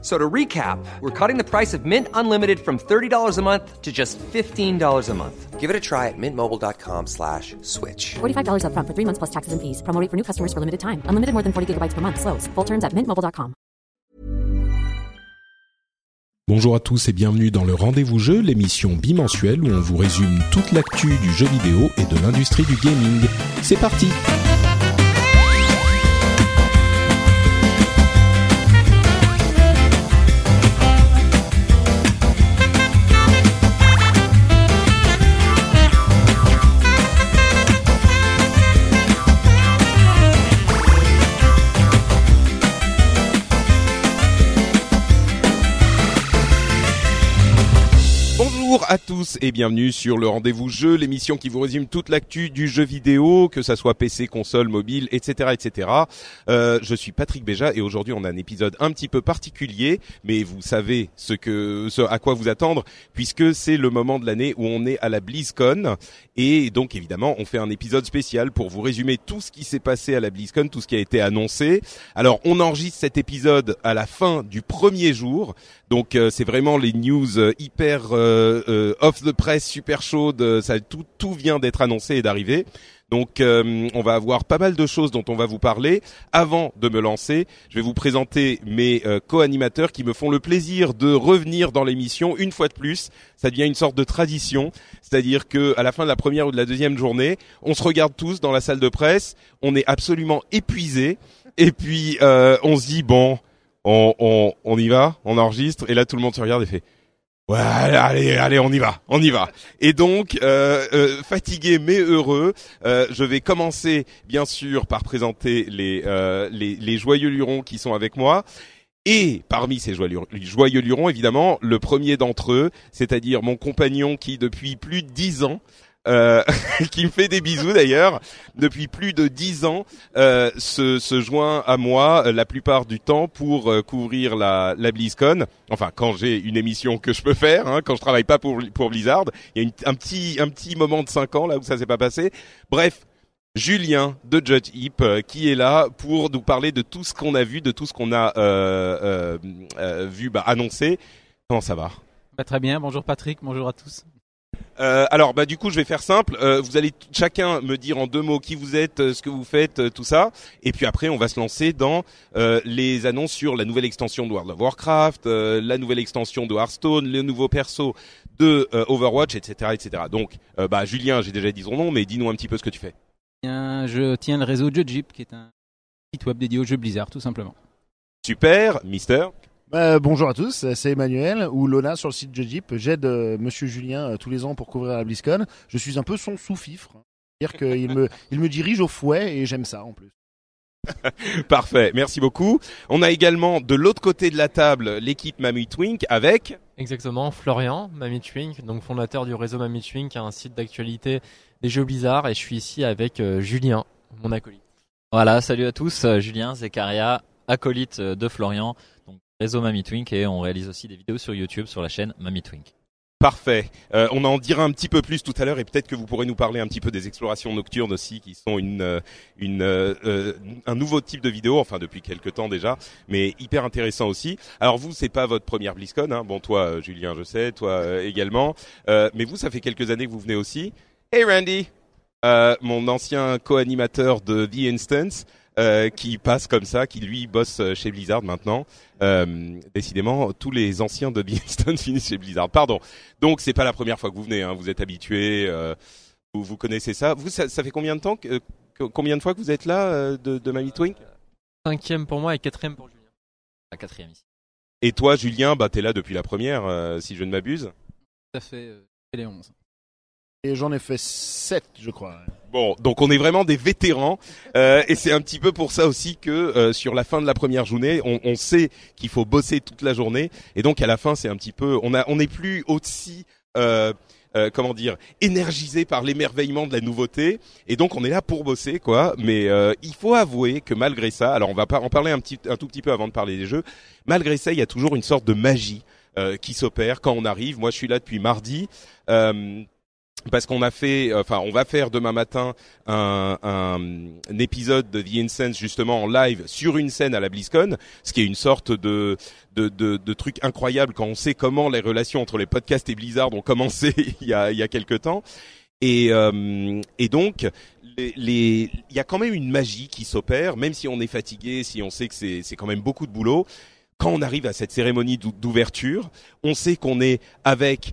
So to recap, we're cutting the price of Mint Unlimited from $30 a month to just $15 a month. Give it a try at mintmobile.com slash switch. $45 upfront for three months plus taxes and fees. Promo rate for new customers for limited time. Unlimited more than 40 gigabytes per month. Slows. Full terms at mintmobile.com. Bonjour à tous et bienvenue dans le Rendez-vous Jeu, l'émission bimensuelle où on vous résume toute l'actu du jeu vidéo et de l'industrie du gaming. C'est parti Bonjour à tous et bienvenue sur le Rendez-vous Jeu, l'émission qui vous résume toute l'actu du jeu vidéo, que ça soit PC, console, mobile, etc., etc. Euh, je suis Patrick Béja et aujourd'hui on a un épisode un petit peu particulier, mais vous savez ce que, ce à quoi vous attendre, puisque c'est le moment de l'année où on est à la BlizzCon et donc évidemment on fait un épisode spécial pour vous résumer tout ce qui s'est passé à la BlizzCon, tout ce qui a été annoncé. Alors on enregistre cet épisode à la fin du premier jour, donc euh, c'est vraiment les news euh, hyper euh, euh, off the press, super chaudes. euh, Ça tout tout vient d'être annoncé et d'arriver. Donc euh, on va avoir pas mal de choses dont on va vous parler. Avant de me lancer, je vais vous présenter mes co-animateurs qui me font le plaisir de revenir dans l'émission une fois de plus. Ça devient une sorte de tradition, c'est-à-dire que à la fin de la première ou de la deuxième journée, on se regarde tous dans la salle de presse, on est absolument épuisé et puis on se dit bon, on, on, on y va, on enregistre et là tout le monde se regarde et fait Ouais, allez, allez, on y va, on y va. Et donc, euh, euh, fatigué mais heureux, euh, je vais commencer bien sûr par présenter les, euh, les, les joyeux lurons qui sont avec moi. Et parmi ces joyeux, lurons, évidemment, le premier d'entre eux, c'est-à-dire mon compagnon qui depuis plus de dix ans euh, qui me fait des bisous d'ailleurs, depuis plus de dix ans, euh, se, se joint à moi euh, la plupart du temps pour euh, couvrir la, la BlizzCon. Enfin, quand j'ai une émission que je peux faire, hein, quand je travaille pas pour, pour Blizzard, il y a un petit un petit moment de cinq ans là où ça s'est pas passé. Bref. Julien de Judge Heap euh, qui est là pour nous parler de tout ce qu'on a vu, de tout ce qu'on a euh, euh, vu bah, annoncé. Comment ça va? Bah, très bien, bonjour Patrick, bonjour à tous. Euh, alors, bah du coup, je vais faire simple. Euh, vous allez chacun me dire en deux mots qui vous êtes, euh, ce que vous faites, tout ça, et puis après, on va se lancer dans les annonces sur la nouvelle extension de World of Warcraft, la nouvelle extension de Hearthstone, le nouveau perso de Overwatch, etc., etc. Donc, bah Julien, j'ai déjà dit son nom, mais dis-nous un petit peu ce que tu fais. Je tiens le réseau Judgeip, qui est un site web dédié aux jeux Blizzard, tout simplement. Super, Mister. Bah, bonjour à tous, c'est Emmanuel ou Lona sur le site de Jeep. J'aide euh, Monsieur Julien euh, tous les ans pour couvrir la BlizzCon. Je suis un peu son sous-fifre, c'est-à-dire qu'il me, il me dirige au fouet et j'aime ça en plus. Parfait, merci beaucoup. On a également de l'autre côté de la table l'équipe Mamie Twink avec. Exactement, Florian, Mamie Twink, donc fondateur du réseau Mamie Twink, un site d'actualité des jeux Blizzard, et je suis ici avec euh, Julien, mon acolyte. Voilà, salut à tous, euh, Julien, Zekaria, acolyte euh, de Florian, donc réseau Mamie Twink et on réalise aussi des vidéos sur YouTube sur la chaîne Mamie Twink. Parfait. Euh, on en dira un petit peu plus tout à l'heure et peut-être que vous pourrez nous parler un petit peu des explorations nocturnes aussi, qui sont une, euh, une, euh, euh, un nouveau type de vidéo, enfin depuis quelques temps déjà, mais hyper intéressant aussi. Alors vous, c'est pas votre première BlizzCon, hein. bon toi, euh, Julien, je sais, toi euh, également, mais vous, ça fait quelques années que vous venez aussi. Hey Randy, mon ancien co-animateur de The Instance. Euh, qui passe comme ça, qui lui bosse euh, chez Blizzard maintenant. Euh, décidément, tous les anciens de The Instance finissent chez Blizzard. Pardon. Donc c'est pas la première fois que vous venez, hein. vous êtes habitué, euh, vous, vous connaissez ça. Vous, ça, ça fait combien de temps, que, que- combien de fois que vous êtes là euh, de, de Mamie Twink? Cinquième pour moi et quatrième pour Julien. La quatrième ici. Et toi, Julien, bah t'es là depuis la première, euh, si je ne m'abuse. Ça fait euh, les 11. Et j'en ai fait 7, je crois. Bon, donc on est vraiment des vétérans, euh, et c'est un petit peu pour ça aussi que euh, sur la fin de la première journée, on, on sait qu'il faut bosser toute la journée, et donc à la fin, c'est un petit peu, on a, on n'est plus aussi euh, euh, comment dire, énergisés par l'émerveillement de la nouveauté, et donc on est là pour bosser, quoi. Mais euh, il faut avouer que malgré ça, alors on va pas en parler un petit, un tout petit peu avant de parler des jeux. Malgré ça, il y a toujours une sorte de magie euh, qui s'opère quand on arrive. Moi, je suis là depuis mardi. Euh, parce qu'on a fait, enfin, on va faire demain matin un, un, un épisode de The Incense justement en live sur une scène à la BlizzCon, ce qui est une sorte de de, de, de truc incroyable quand on sait comment les relations entre les podcasts et Blizzard ont commencé il y a il y a quelque temps. Et, euh, et donc, il y a quand même une magie qui s'opère, même si on est fatigué, si on sait que c'est quand même beaucoup de boulot. Quand on arrive à cette cérémonie d'ou- d'ouverture, on sait qu'on est avec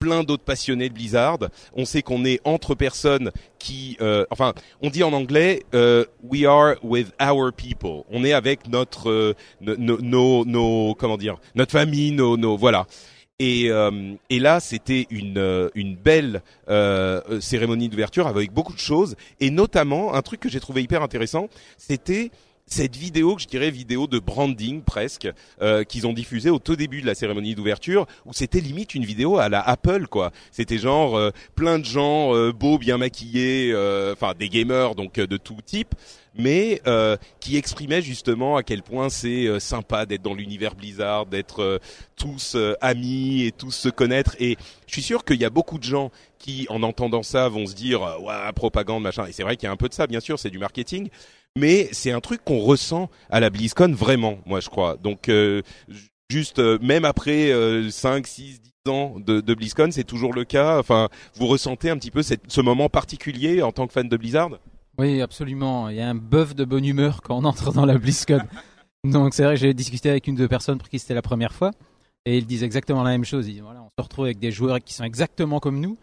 plein d'autres passionnés de Blizzard. On sait qu'on est entre personnes qui, euh, enfin, on dit en anglais, euh, we are with our people. On est avec notre, euh, no- no- nos, nos, comment dire, notre famille, nos, nos, voilà. Et, euh, et là, c'était une, euh, une belle euh, cérémonie d'ouverture avec beaucoup de choses, et notamment un truc que j'ai trouvé hyper intéressant, c'était cette vidéo, que je dirais vidéo de branding presque, euh, qu'ils ont diffusée au tout début de la cérémonie d'ouverture, où c'était limite une vidéo à la Apple, quoi. C'était genre euh, plein de gens euh, beaux, bien maquillés, euh, enfin des gamers donc euh, de tout type, mais euh, qui exprimaient justement à quel point c'est euh, sympa d'être dans l'univers Blizzard, d'être euh, tous euh, amis et tous se connaître. Et je suis sûr qu'il y a beaucoup de gens qui, en entendant ça, vont se dire ouais propagande machin. Et c'est vrai qu'il y a un peu de ça, bien sûr, c'est du marketing, mais c'est un truc qu'on ressent à la BlizzCon vraiment, moi je crois. Donc euh, ju- juste euh, même après euh, 5, 6, 10 ans de, de BlizzCon, c'est toujours le cas. Enfin, vous ressentez un petit peu cette, ce moment particulier en tant que fan de Blizzard? Oui, absolument. Il y a un bœuf de bonne humeur quand on entre dans la BlizzCon. Donc c'est vrai que j'ai discuté avec une de personnes pour qui c'était la première fois. Et ils disent exactement la même chose. Ils disent, voilà, on se retrouve avec des joueurs qui sont exactement comme nous.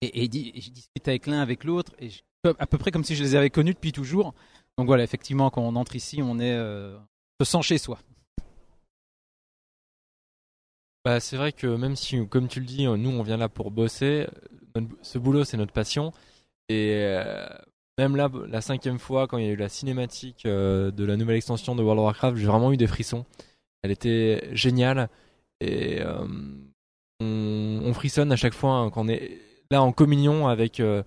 Et, je discute avec l'un, avec l'autre. Et je- à peu près comme si je les avais connus depuis toujours. Donc voilà, effectivement, quand on entre ici, on est, euh, se sent chez soi. Bah, c'est vrai que même si, comme tu le dis, nous on vient là pour bosser, notre- ce boulot c'est notre passion. Et euh, même là, la cinquième fois, quand il y a eu la cinématique euh, de la nouvelle extension de World of Warcraft, j'ai vraiment eu des frissons. Elle était géniale. Et euh, on, on frissonne à chaque fois hein, quand on est là en communion avec euh,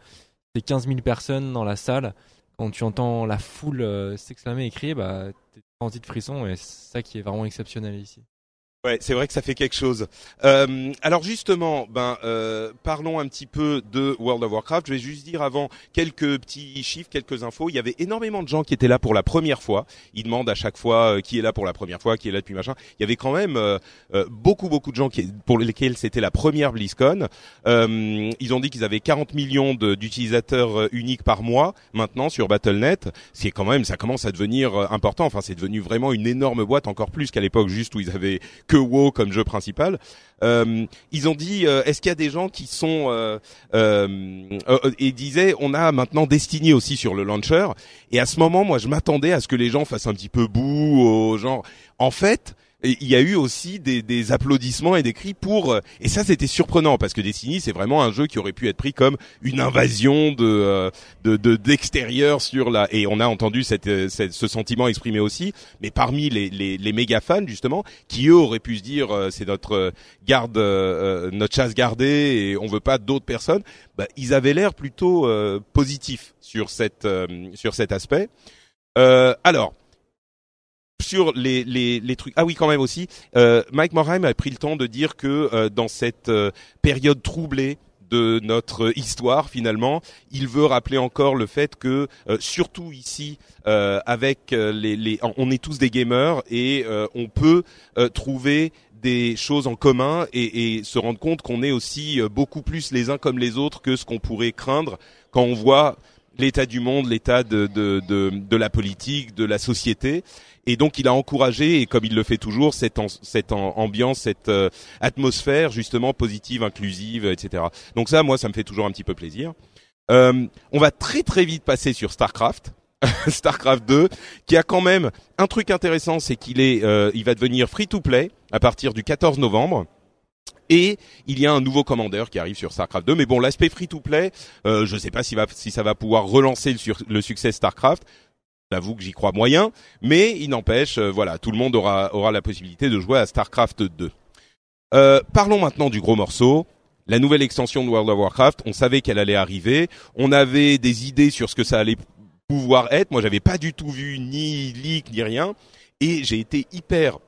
ces 15 000 personnes dans la salle. Quand tu entends la foule euh, s'exclamer et crier, bah, t'es rempli de frissons et c'est ça qui est vraiment exceptionnel ici. Ouais, c'est vrai que ça fait quelque chose. Euh, alors justement, ben euh, parlons un petit peu de World of Warcraft. Je vais juste dire avant quelques petits chiffres, quelques infos. Il y avait énormément de gens qui étaient là pour la première fois. Ils demandent à chaque fois euh, qui est là pour la première fois, qui est là depuis machin. Il y avait quand même euh, euh, beaucoup beaucoup de gens qui, pour lesquels c'était la première BlizzCon. Ils ont dit qu'ils avaient 40 millions d'utilisateurs uniques par mois maintenant sur Battle.net. Ce qui est quand même, ça commence à devenir important. Enfin, c'est devenu vraiment une énorme boîte, encore plus qu'à l'époque juste où ils avaient que WoW comme jeu principal. Euh, ils ont dit, euh, est-ce qu'il y a des gens qui sont euh, euh, euh, et disaient, on a maintenant Destiny aussi sur le launcher. Et à ce moment, moi, je m'attendais à ce que les gens fassent un petit peu boue au genre. En fait. Il y a eu aussi des, des applaudissements et des cris pour euh, et ça c'était surprenant parce que Destiny c'est vraiment un jeu qui aurait pu être pris comme une invasion de euh, de de- d'extérieur sur la et on a entendu cette, euh, cette- ce sentiment exprimé aussi. Mais parmi les, les les méga fans justement qui eux auraient pu se dire c'est notre garde notre chasse gardée et on veut pas d'autres personnes bah, ils avaient l'air plutôt euh, positifs sur cette euh, sur cet aspect. Euh, alors sur les, les, les trucs. Ah oui, quand même aussi. Euh, Mike Morheim a pris le temps de dire que euh, dans cette euh, période troublée de notre histoire, finalement, il veut rappeler encore le fait que, euh, surtout ici, euh, avec euh, les, les, on est tous des gamers et on peut trouver des choses en commun et, et se rendre compte qu'on est aussi beaucoup plus les uns comme les autres que ce qu'on pourrait craindre quand on voit l'état du monde, l'état de, de, de, de la politique, de la société. Et donc il a encouragé, et comme il le fait toujours, cette, cette ambiance, cette euh, atmosphère justement positive, inclusive, etc. Donc ça, moi, ça me fait toujours un petit peu plaisir. Euh, on va très très vite passer sur Starcraft. Starcraft 2, qui a quand même un truc intéressant, c'est qu'il est, euh, il va devenir free to play à partir du 14 novembre. Et il y a un nouveau commandeur qui arrive sur Starcraft 2. Mais bon, l'aspect free-to-play, euh, je ne sais pas si, va, si ça va pouvoir relancer le, succès Starcraft. J'avoue que j'y crois moyen, mais il n'empêche, euh, voilà, tout le monde aura, aura la possibilité de jouer à Starcraft 2. Euh, parlons maintenant du gros morceau, la nouvelle extension de World of Warcraft. On savait qu'elle allait arriver. On avait des idées sur ce que ça allait pouvoir être. Moi, j'avais pas du tout vu ni leak ni rien, et j'ai été hyper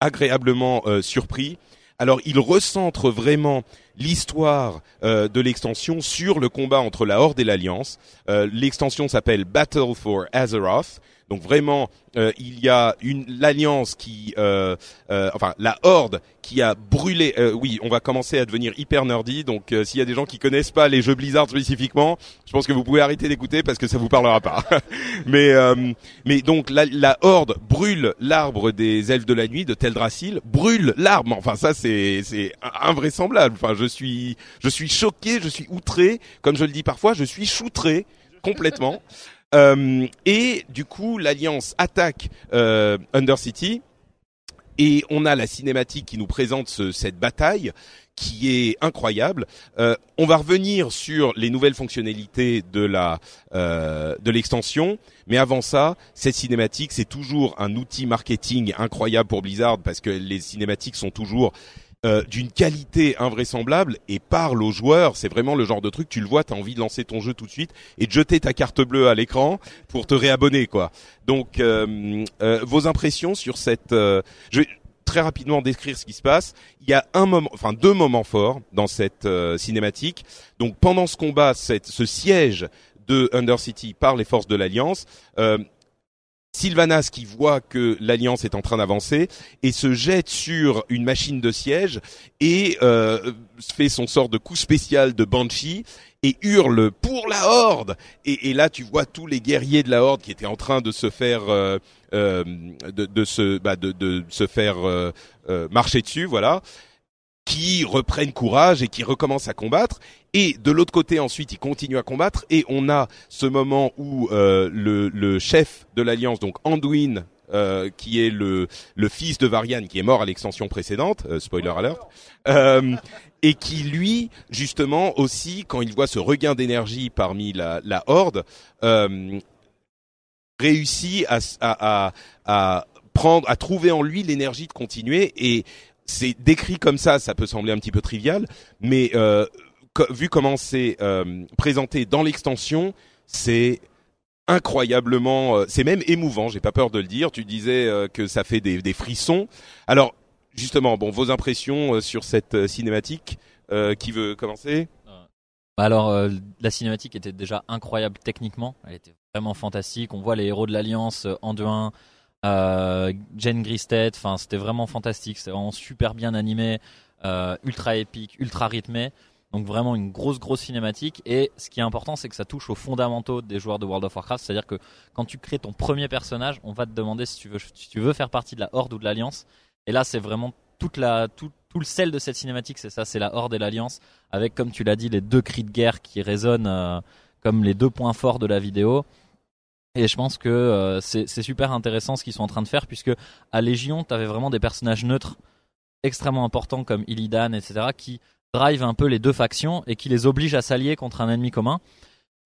agréablement euh, surpris. Alors, il recentre vraiment l'histoire euh, de l'extension sur le combat entre la Horde et l'Alliance. Euh, l'extension s'appelle Battle for Azeroth. Donc vraiment, euh, il y a une l'alliance qui, euh, euh, enfin la horde qui a brûlé. euh, oui, on va commencer à devenir hyper nerdy. Donc euh, s'il y a des gens qui connaissent pas les jeux Blizzard spécifiquement, je pense que vous pouvez arrêter d'écouter parce que ça vous parlera pas. mais euh, mais donc la, la horde brûle l'arbre des elfes de la nuit de Teldrassil, brûle l'arbre. Enfin ça c'est c'est invraisemblable. Enfin je suis je suis choqué, je suis outré, comme je le dis parfois, je suis choutré complètement. Euh, et du coup, l'Alliance attaque euh, Undercity. Et on a la cinématique qui nous présente ce- cette bataille qui est incroyable. Euh, on va revenir sur les nouvelles fonctionnalités de la euh, de l'extension, mais avant ça, cette cinématique c'est toujours un outil marketing incroyable pour Blizzard parce que les cinématiques sont toujours euh, d'une qualité invraisemblable et parle aux joueurs. C'est vraiment le genre de truc, tu le vois, tu as envie de lancer ton jeu tout de suite et de jeter ta carte bleue à l'écran pour te réabonner, quoi. Donc, euh, euh, vos impressions sur cette... euh, je vais très rapidement décrire ce qui se passe. Il y a un moment, enfin deux moments forts dans cette cinématique. Donc, pendant ce combat, cette, ce siège de Undercity par les forces de l'Alliance, Sylvanas qui voit que l'Alliance est en train d'avancer et se jette sur une machine de siège et euh, fait son sort de coup spécial de Banshee et hurle pour la Horde! Et, là tu vois tous les guerriers de la Horde qui étaient en train de se faire euh, euh, de, de se bah, de, se faire marcher dessus voilà qui reprennent courage et qui recommencent à combattre. Et de l'autre côté, ensuite, ils continuent à combattre. Et on a ce moment où euh, le, le chef de l'alliance, donc Anduin, euh, qui est le, le fils de Varian, qui est mort à l'extension précédente, euh, spoiler alert, euh, et qui lui, justement, aussi, quand il voit ce regain d'énergie parmi la, la horde, euh, réussit à, à, à, à prendre, à trouver en lui l'énergie de continuer et c'est décrit comme ça, ça peut sembler un petit peu trivial, mais euh, vu comment c'est euh, présenté dans l'extension, c'est incroyablement, euh, c'est même émouvant. J'ai pas peur de le dire. Tu disais que ça fait des, frissons. Alors justement, bon, vos impressions sur cette cinématique. qui veut commencer? Bah alors, la cinématique était déjà incroyable techniquement. Elle était vraiment fantastique. On voit les héros de l'Alliance euh, en 2-1. Euh, Jen Gristed, enfin c'était vraiment fantastique, c'était vraiment super bien animé, euh, ultra épique, ultra rythmé, donc vraiment une grosse grosse cinématique. Et ce qui est important, c'est que ça touche aux fondamentaux des joueurs de World of Warcraft, c'est-à-dire que quand tu crées ton premier personnage, on va te demander si tu veux si tu veux faire partie de la Horde ou de l'Alliance. Et là, c'est vraiment toute la tout, tout le sel de cette cinématique, c'est ça, c'est la Horde et l'Alliance, avec comme tu l'as dit les deux cris de guerre qui résonnent euh, comme les deux points forts de la vidéo. Et je pense que euh, c'est super intéressant ce qu'ils sont en train de faire, puisque à Légion, tu avais vraiment des personnages neutres extrêmement importants comme Illidan, etc., qui drive un peu les deux factions et qui les obligent à s'allier contre un ennemi commun.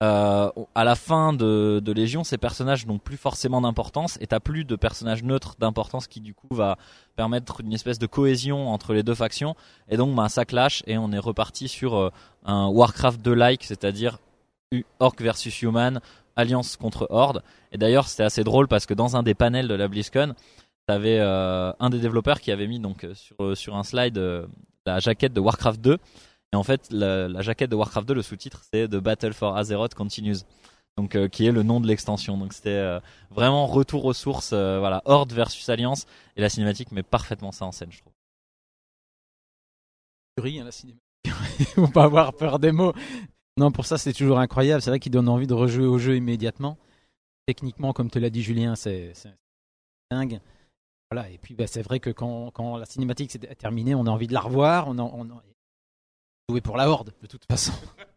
Euh, à la fin de, Légion, ces personnages n'ont plus forcément d'importance et t'as plus de personnages neutres d'importance qui du coup va permettre une espèce de cohésion entre les deux factions et donc bah, ça clash et on est reparti sur euh, un Warcraft 2 like, c'est-à-dire Orc versus Human, Alliance contre Horde. Et d'ailleurs, c'était assez drôle parce que dans un des panels de la BlizzCon, t'avais euh, un des développeurs qui avait mis donc euh, sur euh, sur un slide euh, la jaquette de Warcraft 2. Et en fait, la, jaquette de Warcraft 2, le sous-titre, c'est The Battle for Azeroth Continues. Donc, qui est le nom de l'extension. Donc, c'était vraiment retour aux sources. voilà, Horde versus Alliance. Et la cinématique met parfaitement ça en scène, je trouve. Hein, la cinématique. Faut pas avoir peur des mots. Non, pour ça, c'est toujours incroyable. C'est vrai qu'il donne envie de rejouer au jeu immédiatement. Techniquement, comme te l'a dit Julien, c'est dingue. Voilà. Et puis, bah, c'est vrai que quand, la cinématique s'est terminée, on a envie de la revoir. On a, on a joué pour la horde, de toute façon.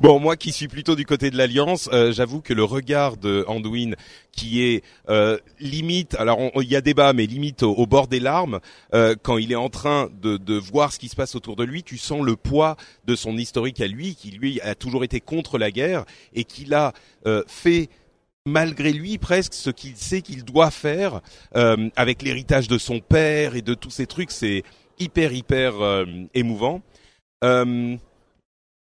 Bon, moi qui suis plutôt du côté de l'Alliance, euh, j'avoue que le regard de Anduin, qui est euh, limite, alors il y a débat, mais limite au, bord des larmes, euh, quand il est en train de, de voir ce qui se passe autour de lui, tu sens le poids de son historique à lui, qui lui a toujours été contre la guerre et qu'il a euh, fait malgré lui presque ce qu'il sait qu'il doit faire euh, avec l'héritage de son père et de tous ces trucs, c'est hyper hyper euh, émouvant.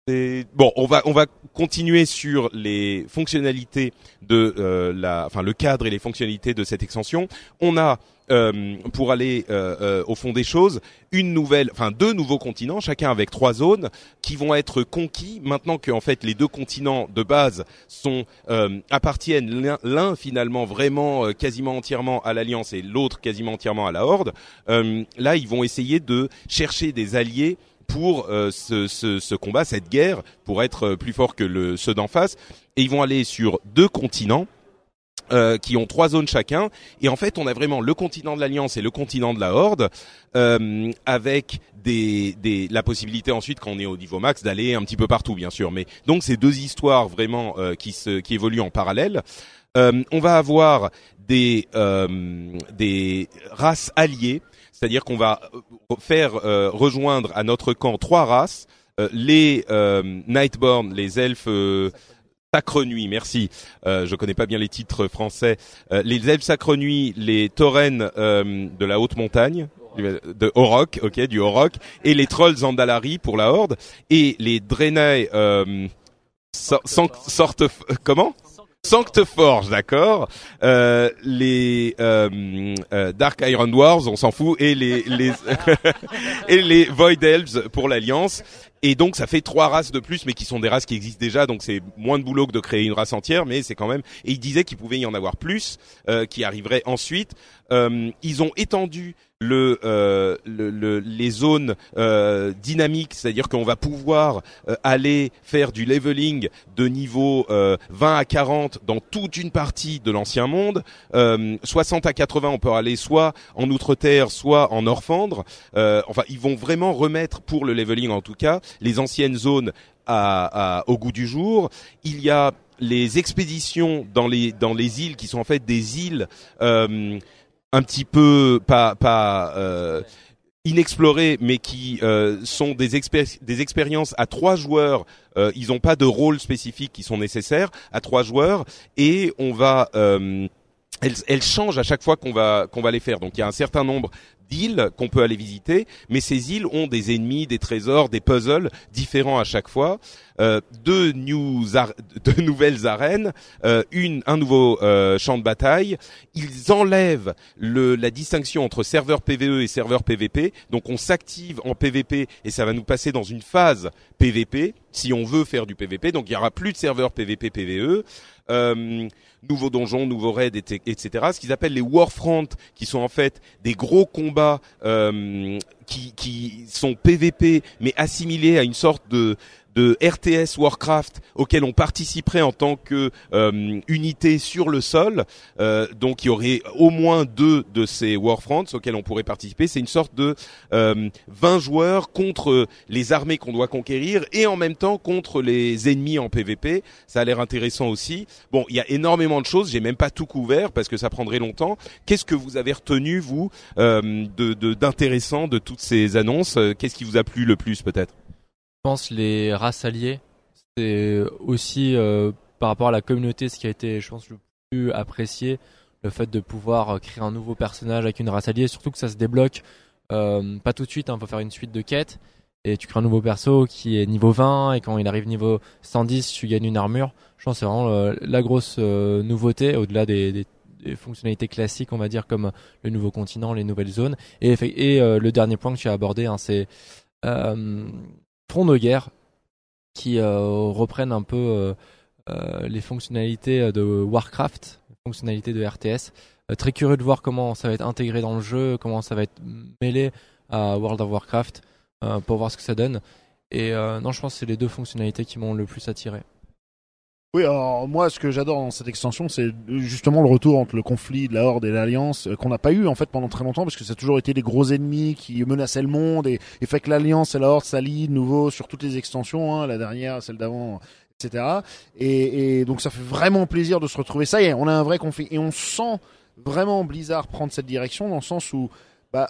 Bon, on va on va continuer sur les fonctionnalités de euh, la, enfin le cadre et les fonctionnalités de cette extension. On a euh, pour aller euh, euh, au fond des choses, une nouvelle, enfin deux nouveaux continents, chacun avec trois zones, qui vont être conquis maintenant que en fait les deux continents de base sont euh, appartiennent l'un- finalement vraiment euh, quasiment entièrement à l'alliance et l'autre quasiment entièrement à la horde. Là, ils vont essayer de chercher des alliés pour euh, ce, ce, ce combat, cette guerre, pour être euh, plus fort que le, ceux d'en face. Et ils vont aller sur deux continents. euh, qui ont trois zones chacun et en fait on a vraiment le continent de l'alliance et le continent de la horde euh, avec des, des la possibilité ensuite quand on est au niveau max d'aller un petit peu partout bien sûr mais donc c'est deux histoires vraiment euh, qui se qui évoluent en parallèle Euh, on va avoir des euh, des races alliées c'est-à-dire qu'on va euh, faire euh, rejoindre à notre camp trois races euh, les Nightborn les elfes Sacre Nuit, merci. Euh, je connais pas bien les titres français. Les elfes Sacre Nuit, les taurennes euh, de la haute montagne, de Orok, ok, du Orok, et les trolls Zandalari pour la Horde, et les Draenei euh, so- san- sortent comment? Sancteforge, d'accord. Euh, les euh, euh, Dark Iron Dwarves, on s'en fout, et les les et les Void Elves pour l'Alliance. Et donc ça fait trois races de plus, mais qui sont des races qui existent déjà, donc c'est moins de boulot que de créer une race entière, mais c'est quand même. Et il disait qu'il pouvait y en avoir plus, euh, qui arriveraient ensuite. Euh, ils ont étendu le, euh, le- le- les zones euh, dynamiques, c'est-à-dire qu'on va pouvoir euh, aller faire du leveling de niveau euh, 20 à 40 dans toute une partie de l'ancien monde. Euh, 60 à 80, on peut aller soit en outre-terre, soit en Orfandre. Euh, enfin, ils vont vraiment remettre pour le leveling en tout cas les anciennes zones au goût du jour. Il y a les expéditions dans les dans les îles qui sont en fait des îles euh, un petit peu pas pas euh, inexplorées, mais qui euh, sont des, des expériences à trois joueurs. Ils n'ont pas de rôle spécifique qui sont nécessaires à trois joueurs, et on va elles, elles changent à chaque fois qu'on va qu'on va les faire. Donc il y a un certain nombre d'îles qu'on peut aller visiter, mais ces îles ont des ennemis, des trésors, des puzzles différents à chaque fois. Euh, deux, news deux nouvelles arènes, euh, une un nouveau euh, champ de bataille. Ils enlèvent le, la distinction entre serveur PVE et serveur PVP. Donc on s'active en PVP et ça va nous passer dans une phase PVP si on veut faire du PVP. Donc il y aura plus de serveur PVP PVE. Euh, nouveaux donjons, nouveaux raids, et- etc. Ce qu'ils appellent les Warfront, qui sont en fait des gros combats euh, qui sont PVP, mais assimilés à une sorte de de RTS Warcraft auquel on participerait en tant que euh, unité sur le sol. Euh, donc il y aurait au moins deux de ces Warfronts auxquels on pourrait participer. C'est une sorte de euh, 20 joueurs contre les armées qu'on doit conquérir et en même temps contre les ennemis en PVP. Ça a l'air intéressant aussi. Bon, il y a énormément de choses. J'ai même pas tout couvert parce que ça prendrait longtemps. Qu'est-ce que vous avez retenu vous euh, de d'intéressant de, toutes ces annonces? Qu'est-ce qui vous a plu le plus peut-être? Pense les races alliées, c'est aussi euh, par rapport à la communauté ce qui a été, je pense, le plus apprécié, le fait de pouvoir euh, créer un nouveau personnage avec une race alliée, surtout que ça se débloque euh, pas tout de suite, il faut faire une suite de quêtes, et tu crées un nouveau perso qui est niveau 20, et quand il arrive niveau 110, tu gagnes une armure. Je pense c'est vraiment la grosse nouveauté, au-delà des, fonctionnalités classiques, on va dire, comme le nouveau continent, les nouvelles zones. Et, le dernier point que tu as abordé, hein, c'est front de guerre qui euh, reprennent un peu euh, euh, les fonctionnalités de Warcraft, les fonctionnalités de RTS. Très curieux de voir comment ça va être intégré dans le jeu, comment ça va être mêlé à World of Warcraft pour voir ce que ça donne. Et non, je pense que c'est les deux fonctionnalités qui m'ont le plus attiré. Oui, alors moi, ce que j'adore dans cette extension, c'est justement le retour entre le conflit de la Horde et l'Alliance, euh, qu'on n'a pas eu en fait pendant très longtemps, parce que ça a toujours été des gros ennemis qui menaçaient le monde, et, fait que l'Alliance et la Horde s'allient de nouveau sur toutes les extensions, hein, la dernière, celle d'avant, etc. Et, donc ça fait vraiment plaisir de se retrouver. Ça y est, on a un vrai conflit, et on sent vraiment Blizzard prendre cette direction, dans le sens où, bah,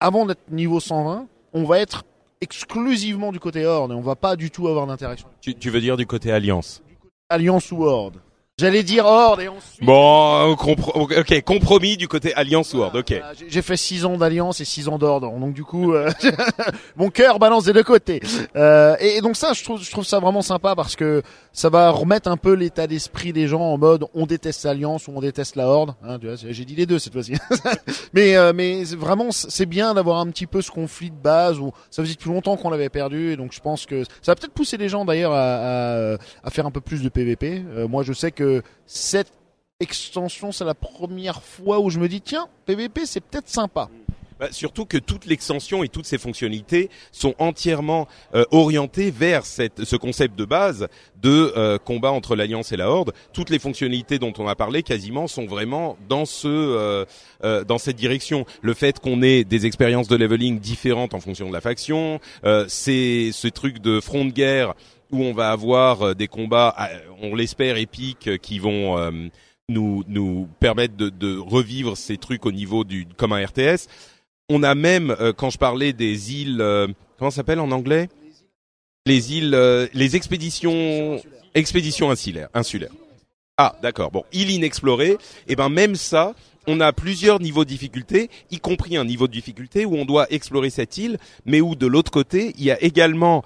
avant d'être niveau 120, on va être exclusivement du côté Horde, et on va pas du tout avoir d'interaction. tu veux dire du côté Alliance? Alliance Horde J'allais dire Horde et ensuite. Bon, compro- ok, compromis du côté Alliance ou Horde, ok. Voilà, j'ai- fait 6 ans d'alliance et 6 ans d'ordre, donc du coup, euh, mon cœur balance des deux côtés. Euh, et, et donc ça, je trouve, je trouve ça vraiment sympa parce que ça va remettre un peu l'état d'esprit des gens en mode on déteste l'alliance ou on déteste la horde. Hein, j'ai dit les deux cette fois-ci. mais euh, mais vraiment, c'est bien d'avoir un petit peu ce conflit de base où ça faisait depuis longtemps qu'on l'avait perdu et donc je pense que ça va peut-être pousser les gens d'ailleurs à, à, à faire un peu plus de PVP. Euh, moi, je sais que cette extension, c'est la première fois où je me dis tiens, PVP, c'est peut-être sympa. Bah, surtout que toute l'extension et toutes ces fonctionnalités sont entièrement euh, orientées vers cette, ce concept de base de euh, combat entre l'Alliance et la Horde. Toutes les fonctionnalités dont on a parlé quasiment sont vraiment dans ce euh, euh, dans cette direction. Le fait qu'on ait des expériences de leveling différentes en fonction de la faction, c'est ce truc de front de guerre où on va avoir euh, des combats, on l'espère épiques, euh, qui vont euh, nous nous permettre de, revivre ces trucs au niveau du comme un RTS. On a même, quand je parlais des îles, comment ça s'appelle en anglais? Les îles, les expéditions, expéditions insulaires. insulaires. Ah, d'accord. Bon, île inexplorée. Et ben même ça, on a plusieurs niveaux de difficulté, y compris un niveau de difficulté où on doit explorer cette île, mais où de l'autre côté, il y a également.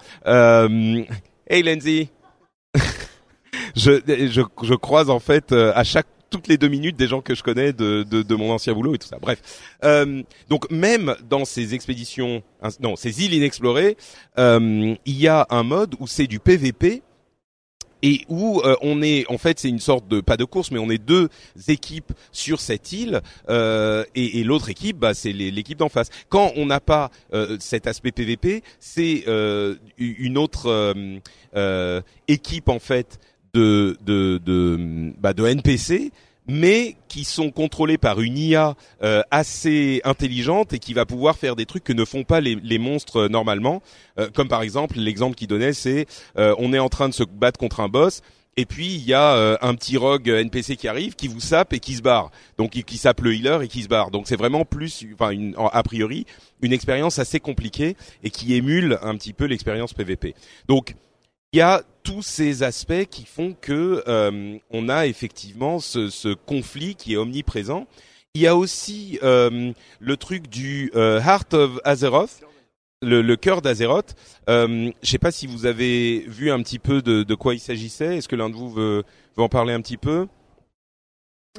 Hey Lindsay, je, je je croise en fait euh, à chaque toutes les deux minutes des gens que je connais de, de, de mon ancien boulot et tout ça. Bref, euh, donc même dans ces expéditions, non, ces îles inexplorées, euh, il y a un mode où c'est du PVP et où euh, on est, en fait, c'est une sorte de pas de course, mais on est deux équipes sur cette île euh, et, et l'autre équipe, bah, c'est l'équipe d'en face. Quand on n'a pas euh, cet aspect PVP, c'est euh, une autre euh, euh, équipe en fait de de de, bah, de NPC mais qui sont contrôlés par une IA euh, assez intelligente et qui va pouvoir faire des trucs que ne font pas les, les monstres euh, normalement. Euh, comme par exemple, l'exemple qu'il donnait, c'est euh, on est en train de se battre contre un boss. Et puis il y a euh, un petit rogue NPC qui arrive, qui vous sape et qui se barre. Donc qui, sape le healer et qui se barre. Donc c'est vraiment plus, enfin une, a priori, une expérience assez compliquée et qui émule un petit peu l'expérience PVP. Donc il y a tous ces aspects qui font que euh, on a effectivement ce, ce conflit qui est omniprésent. Il y a aussi euh, le truc du euh, Heart of Azeroth, le, le cœur d'Azeroth. Euh, Je sais pas si vous avez vu un petit peu de, de quoi il s'agissait. Est-ce que l'un de vous veut, veut en parler un petit peu?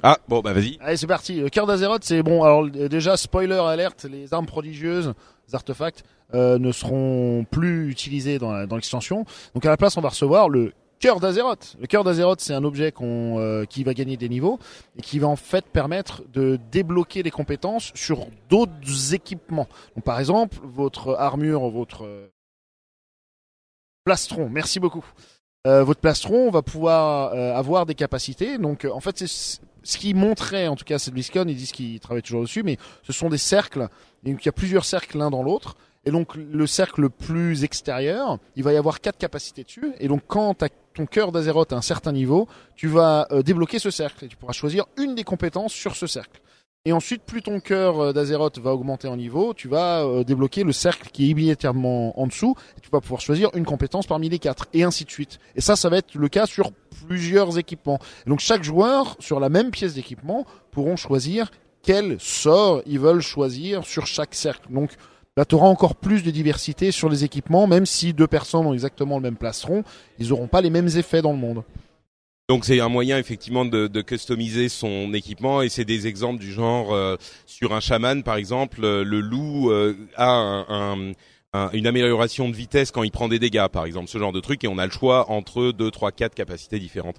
Ah bon bah vas-y. Allez, c'est parti. Le cœur d'Azeroth, c'est bon. Alors déjà, spoiler alerte, les armes prodigieuses, les artefacts, euh, ne seront plus utilisés dans dans l'extension. Donc à la place, on va recevoir le cœur d'Azeroth. Le cœur d'Azeroth, c'est un objet euh, qui va gagner des niveaux et qui va en fait permettre de débloquer des compétences sur d'autres équipements. Donc par exemple, votre armure, votre euh, plastron. Merci beaucoup. Votre plastron va pouvoir avoir des capacités. Donc, en fait, c'est ce qui montrait, en tout cas, c'est BlizzCon, ils disent qu'ils travaillent toujours dessus, mais ce sont des cercles. Donc, il y a plusieurs cercles l'un dans l'autre. Et donc, le cercle le plus extérieur, il va y avoir quatre capacités dessus. Et donc, quand t'as- ton cœur d'Azeroth à un certain niveau, tu vas euh, débloquer ce cercle. Et tu pourras choisir une des compétences sur ce cercle. Et ensuite, plus ton cœur euh, d'Azeroth va augmenter en niveau, tu vas euh, débloquer le cercle qui est immédiatement en dessous, et tu vas pouvoir choisir une compétence parmi les quatre, et ainsi de suite. Et ça, ça va être le cas sur plusieurs équipements. Et donc chaque joueur, sur la même pièce d'équipement, pourront choisir quel sort ils veulent choisir sur chaque cercle. Donc là, tu auras encore plus de diversité sur les équipements, même si deux personnes ont exactement le même plastron, ils n'auront pas les mêmes effets dans le monde. Donc c'est un moyen effectivement de, de customiser son équipement et c'est des exemples du genre euh, sur un chaman par exemple euh, le loup euh, a un- un- un- une amélioration de vitesse quand il prend des dégâts par exemple ce genre de truc et on a le choix entre deux trois quatre capacités différentes.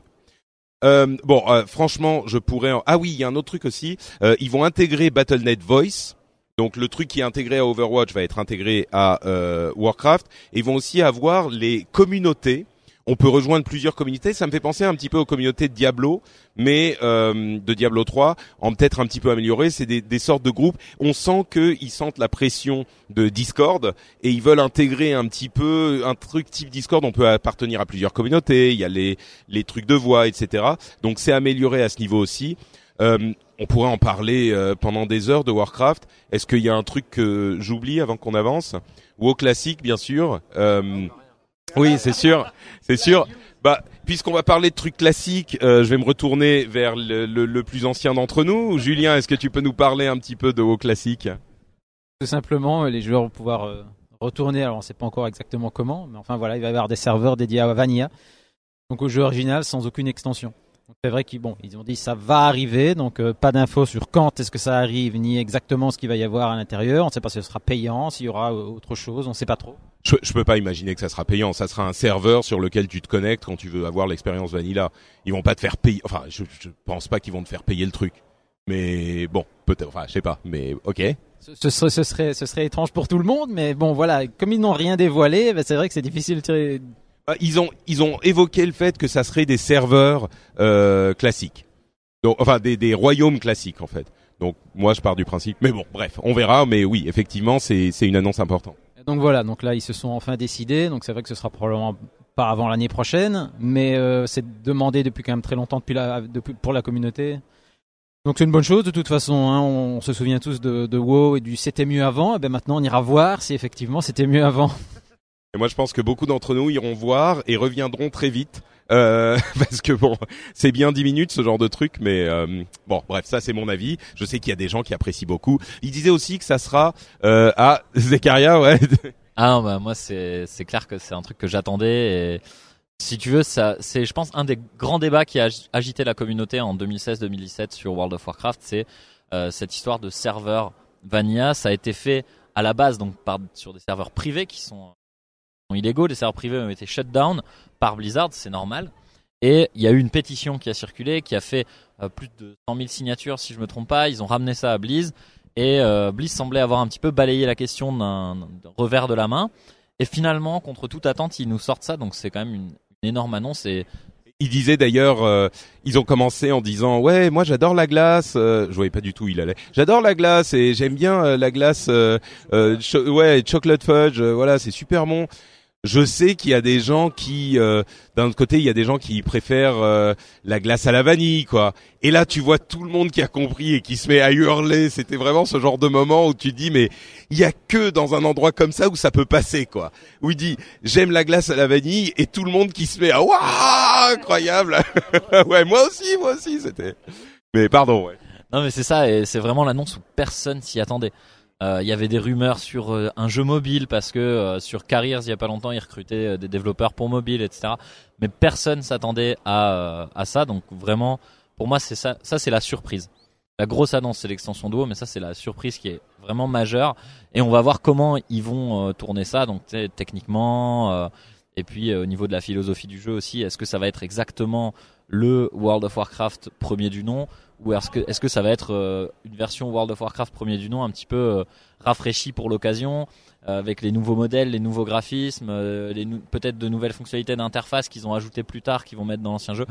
Euh, bon euh, franchement je pourrais ah oui il y a un autre truc aussi Euh, ils vont intégrer Battle.net Voice donc le truc qui est intégré à Overwatch va être intégré à euh, Warcraft et ils vont aussi avoir les communautés on peut rejoindre plusieurs communautés. Ça me fait penser un petit peu aux communautés de Diablo, mais euh, de Diablo 3, en peut-être un petit peu amélioré. C'est des, des sortes de groupes. On sent qu'ils sentent la pression de Discord et ils veulent intégrer un petit peu un truc type Discord. On peut appartenir à plusieurs communautés. Il y a les les trucs de voix, etc. Donc c'est amélioré à ce niveau aussi. Euh, on pourrait en parler euh, pendant des heures de Warcraft. Est-ce qu'il y a un truc que j'oublie avant qu'on avance? WoW classique, bien sûr. Euh, Oui, c'est sûr, c'est sûr. Bah, puisqu'on va parler de trucs classiques, euh, je vais me retourner vers le, le- plus ancien d'entre nous. Julien, est-ce que tu peux nous parler un petit peu de WoW classique? Tout simplement, les joueurs vont pouvoir retourner. Alors, on ne sait pas encore exactement comment, mais enfin voilà, il va y avoir des serveurs dédiés à Vanilla, donc au jeu original sans aucune extension. C'est vrai qu'ils bon, ils ont dit ça va arriver, donc euh, pas d'infos sur quand est-ce que ça arrive, ni exactement ce qu'il va y avoir à l'intérieur. On ne sait pas si ce sera payant, s'il y aura euh, autre chose, on ne sait pas trop. je, je peux pas imaginer que ça sera payant. Ça sera un serveur sur lequel tu te connectes quand tu veux avoir l'expérience vanilla. Ils vont pas te faire payer. Enfin, je, je pense pas qu'ils vont te faire payer le truc. Mais bon, peut-être. Enfin, je sais pas. Mais ok. Ce, ce serait, ce, serait, ce serait étrange pour tout le monde, mais bon voilà, comme ils n'ont rien dévoilé, ben, c'est vrai que c'est difficile de tirer. Bah, Ils ont ils ont évoqué le fait que ça serait des serveurs euh, classiques. Donc, enfin, des, des royaumes classiques en fait. Donc moi, je pars du principe. Mais bon, bref, on verra. Mais oui, effectivement, c'est une annonce importante. Donc voilà, donc là ils se sont enfin décidés, donc c'est vrai que ce sera probablement pas avant l'année prochaine, mais euh, c'est demandé depuis quand même très longtemps depuis la, depuis, pour la communauté. Donc c'est une bonne chose de toute façon, hein, on, se souvient tous de, de WoW et du c'était mieux avant, et ben maintenant on ira voir si effectivement c'était mieux avant. Et moi, je pense que beaucoup d'entre nous iront voir et reviendront très vite. Euh, parce que bon, c'est bien 10 minutes ce genre de truc, mais euh, bon, bref, ça c'est mon avis. Je sais qu'il y a des gens qui apprécient beaucoup. Il disait aussi que ça sera euh, à Zekaria, ouais. Ah bah moi c'est c'est clair que c'est un truc que j'attendais et si tu veux ça c'est je pense un des grands débats qui a ag- agité la communauté en 2016-2017 sur World of Warcraft c'est euh, cette histoire de serveur vanilla ça a été fait à la base donc par sur des serveurs privés qui sont illégaux les serveurs privés ont été shut down par Blizzard c'est normal et il y a eu une pétition qui a circulé qui a fait euh, plus de 100 000 signatures si je me trompe pas ils ont ramené ça à Blizz et euh, Blizz semblait avoir un petit peu balayé la question d'un revers de la main. Et finalement, contre toute attente, ils nous sortent ça, donc c'est quand même une, énorme annonce. Et Il disait d'ailleurs, euh, ils ont commencé en disant ouais, moi j'adore la glace. euh, je voyais pas du tout où il allait. J'adore la glace et j'aime bien euh, la glace. ouais, chocolate fudge. voilà, c'est super bon. Je sais qu'il y a des gens qui, euh, d'un autre côté, il y a des gens qui préfèrent euh, la glace à la vanille, quoi. Et là, tu vois tout le monde qui a compris et qui se met à hurler. C'était vraiment ce genre de moment où tu dis, mais il y a que dans un endroit comme ça où ça peut passer, quoi. Où il dit, j'aime la glace à la vanille et tout le monde qui se met à, waouh, incroyable. ouais, moi aussi, moi aussi, c'était. Mais pardon, ouais. non, mais c'est ça, et c'est vraiment l'annonce où personne s'y attendait. Euh, Il y avait des rumeurs sur euh, un jeu mobile parce que euh, sur Careers il y a pas longtemps ils recrutaient des développeurs pour mobile etc. Mais personne s'attendait à à ça donc vraiment pour moi c'est ça ça c'est la surprise. La grosse annonce c'est l'extension Duo mais ça c'est la surprise qui est vraiment majeure et on va voir comment ils vont tourner ça donc techniquement et puis au niveau de la philosophie du jeu aussi est-ce que ça va être exactement le World of Warcraft premier du nom ou est-ce que est-ce que ça va être euh, une version World of Warcraft premier du nom un petit peu euh, rafraîchie pour l'occasion euh, avec les nouveaux modèles, les nouveaux graphismes, peut-être de nouvelles fonctionnalités d'interface qu'ils ont ajoutées plus tard, qu'ils vont mettre dans l'ancien jeu.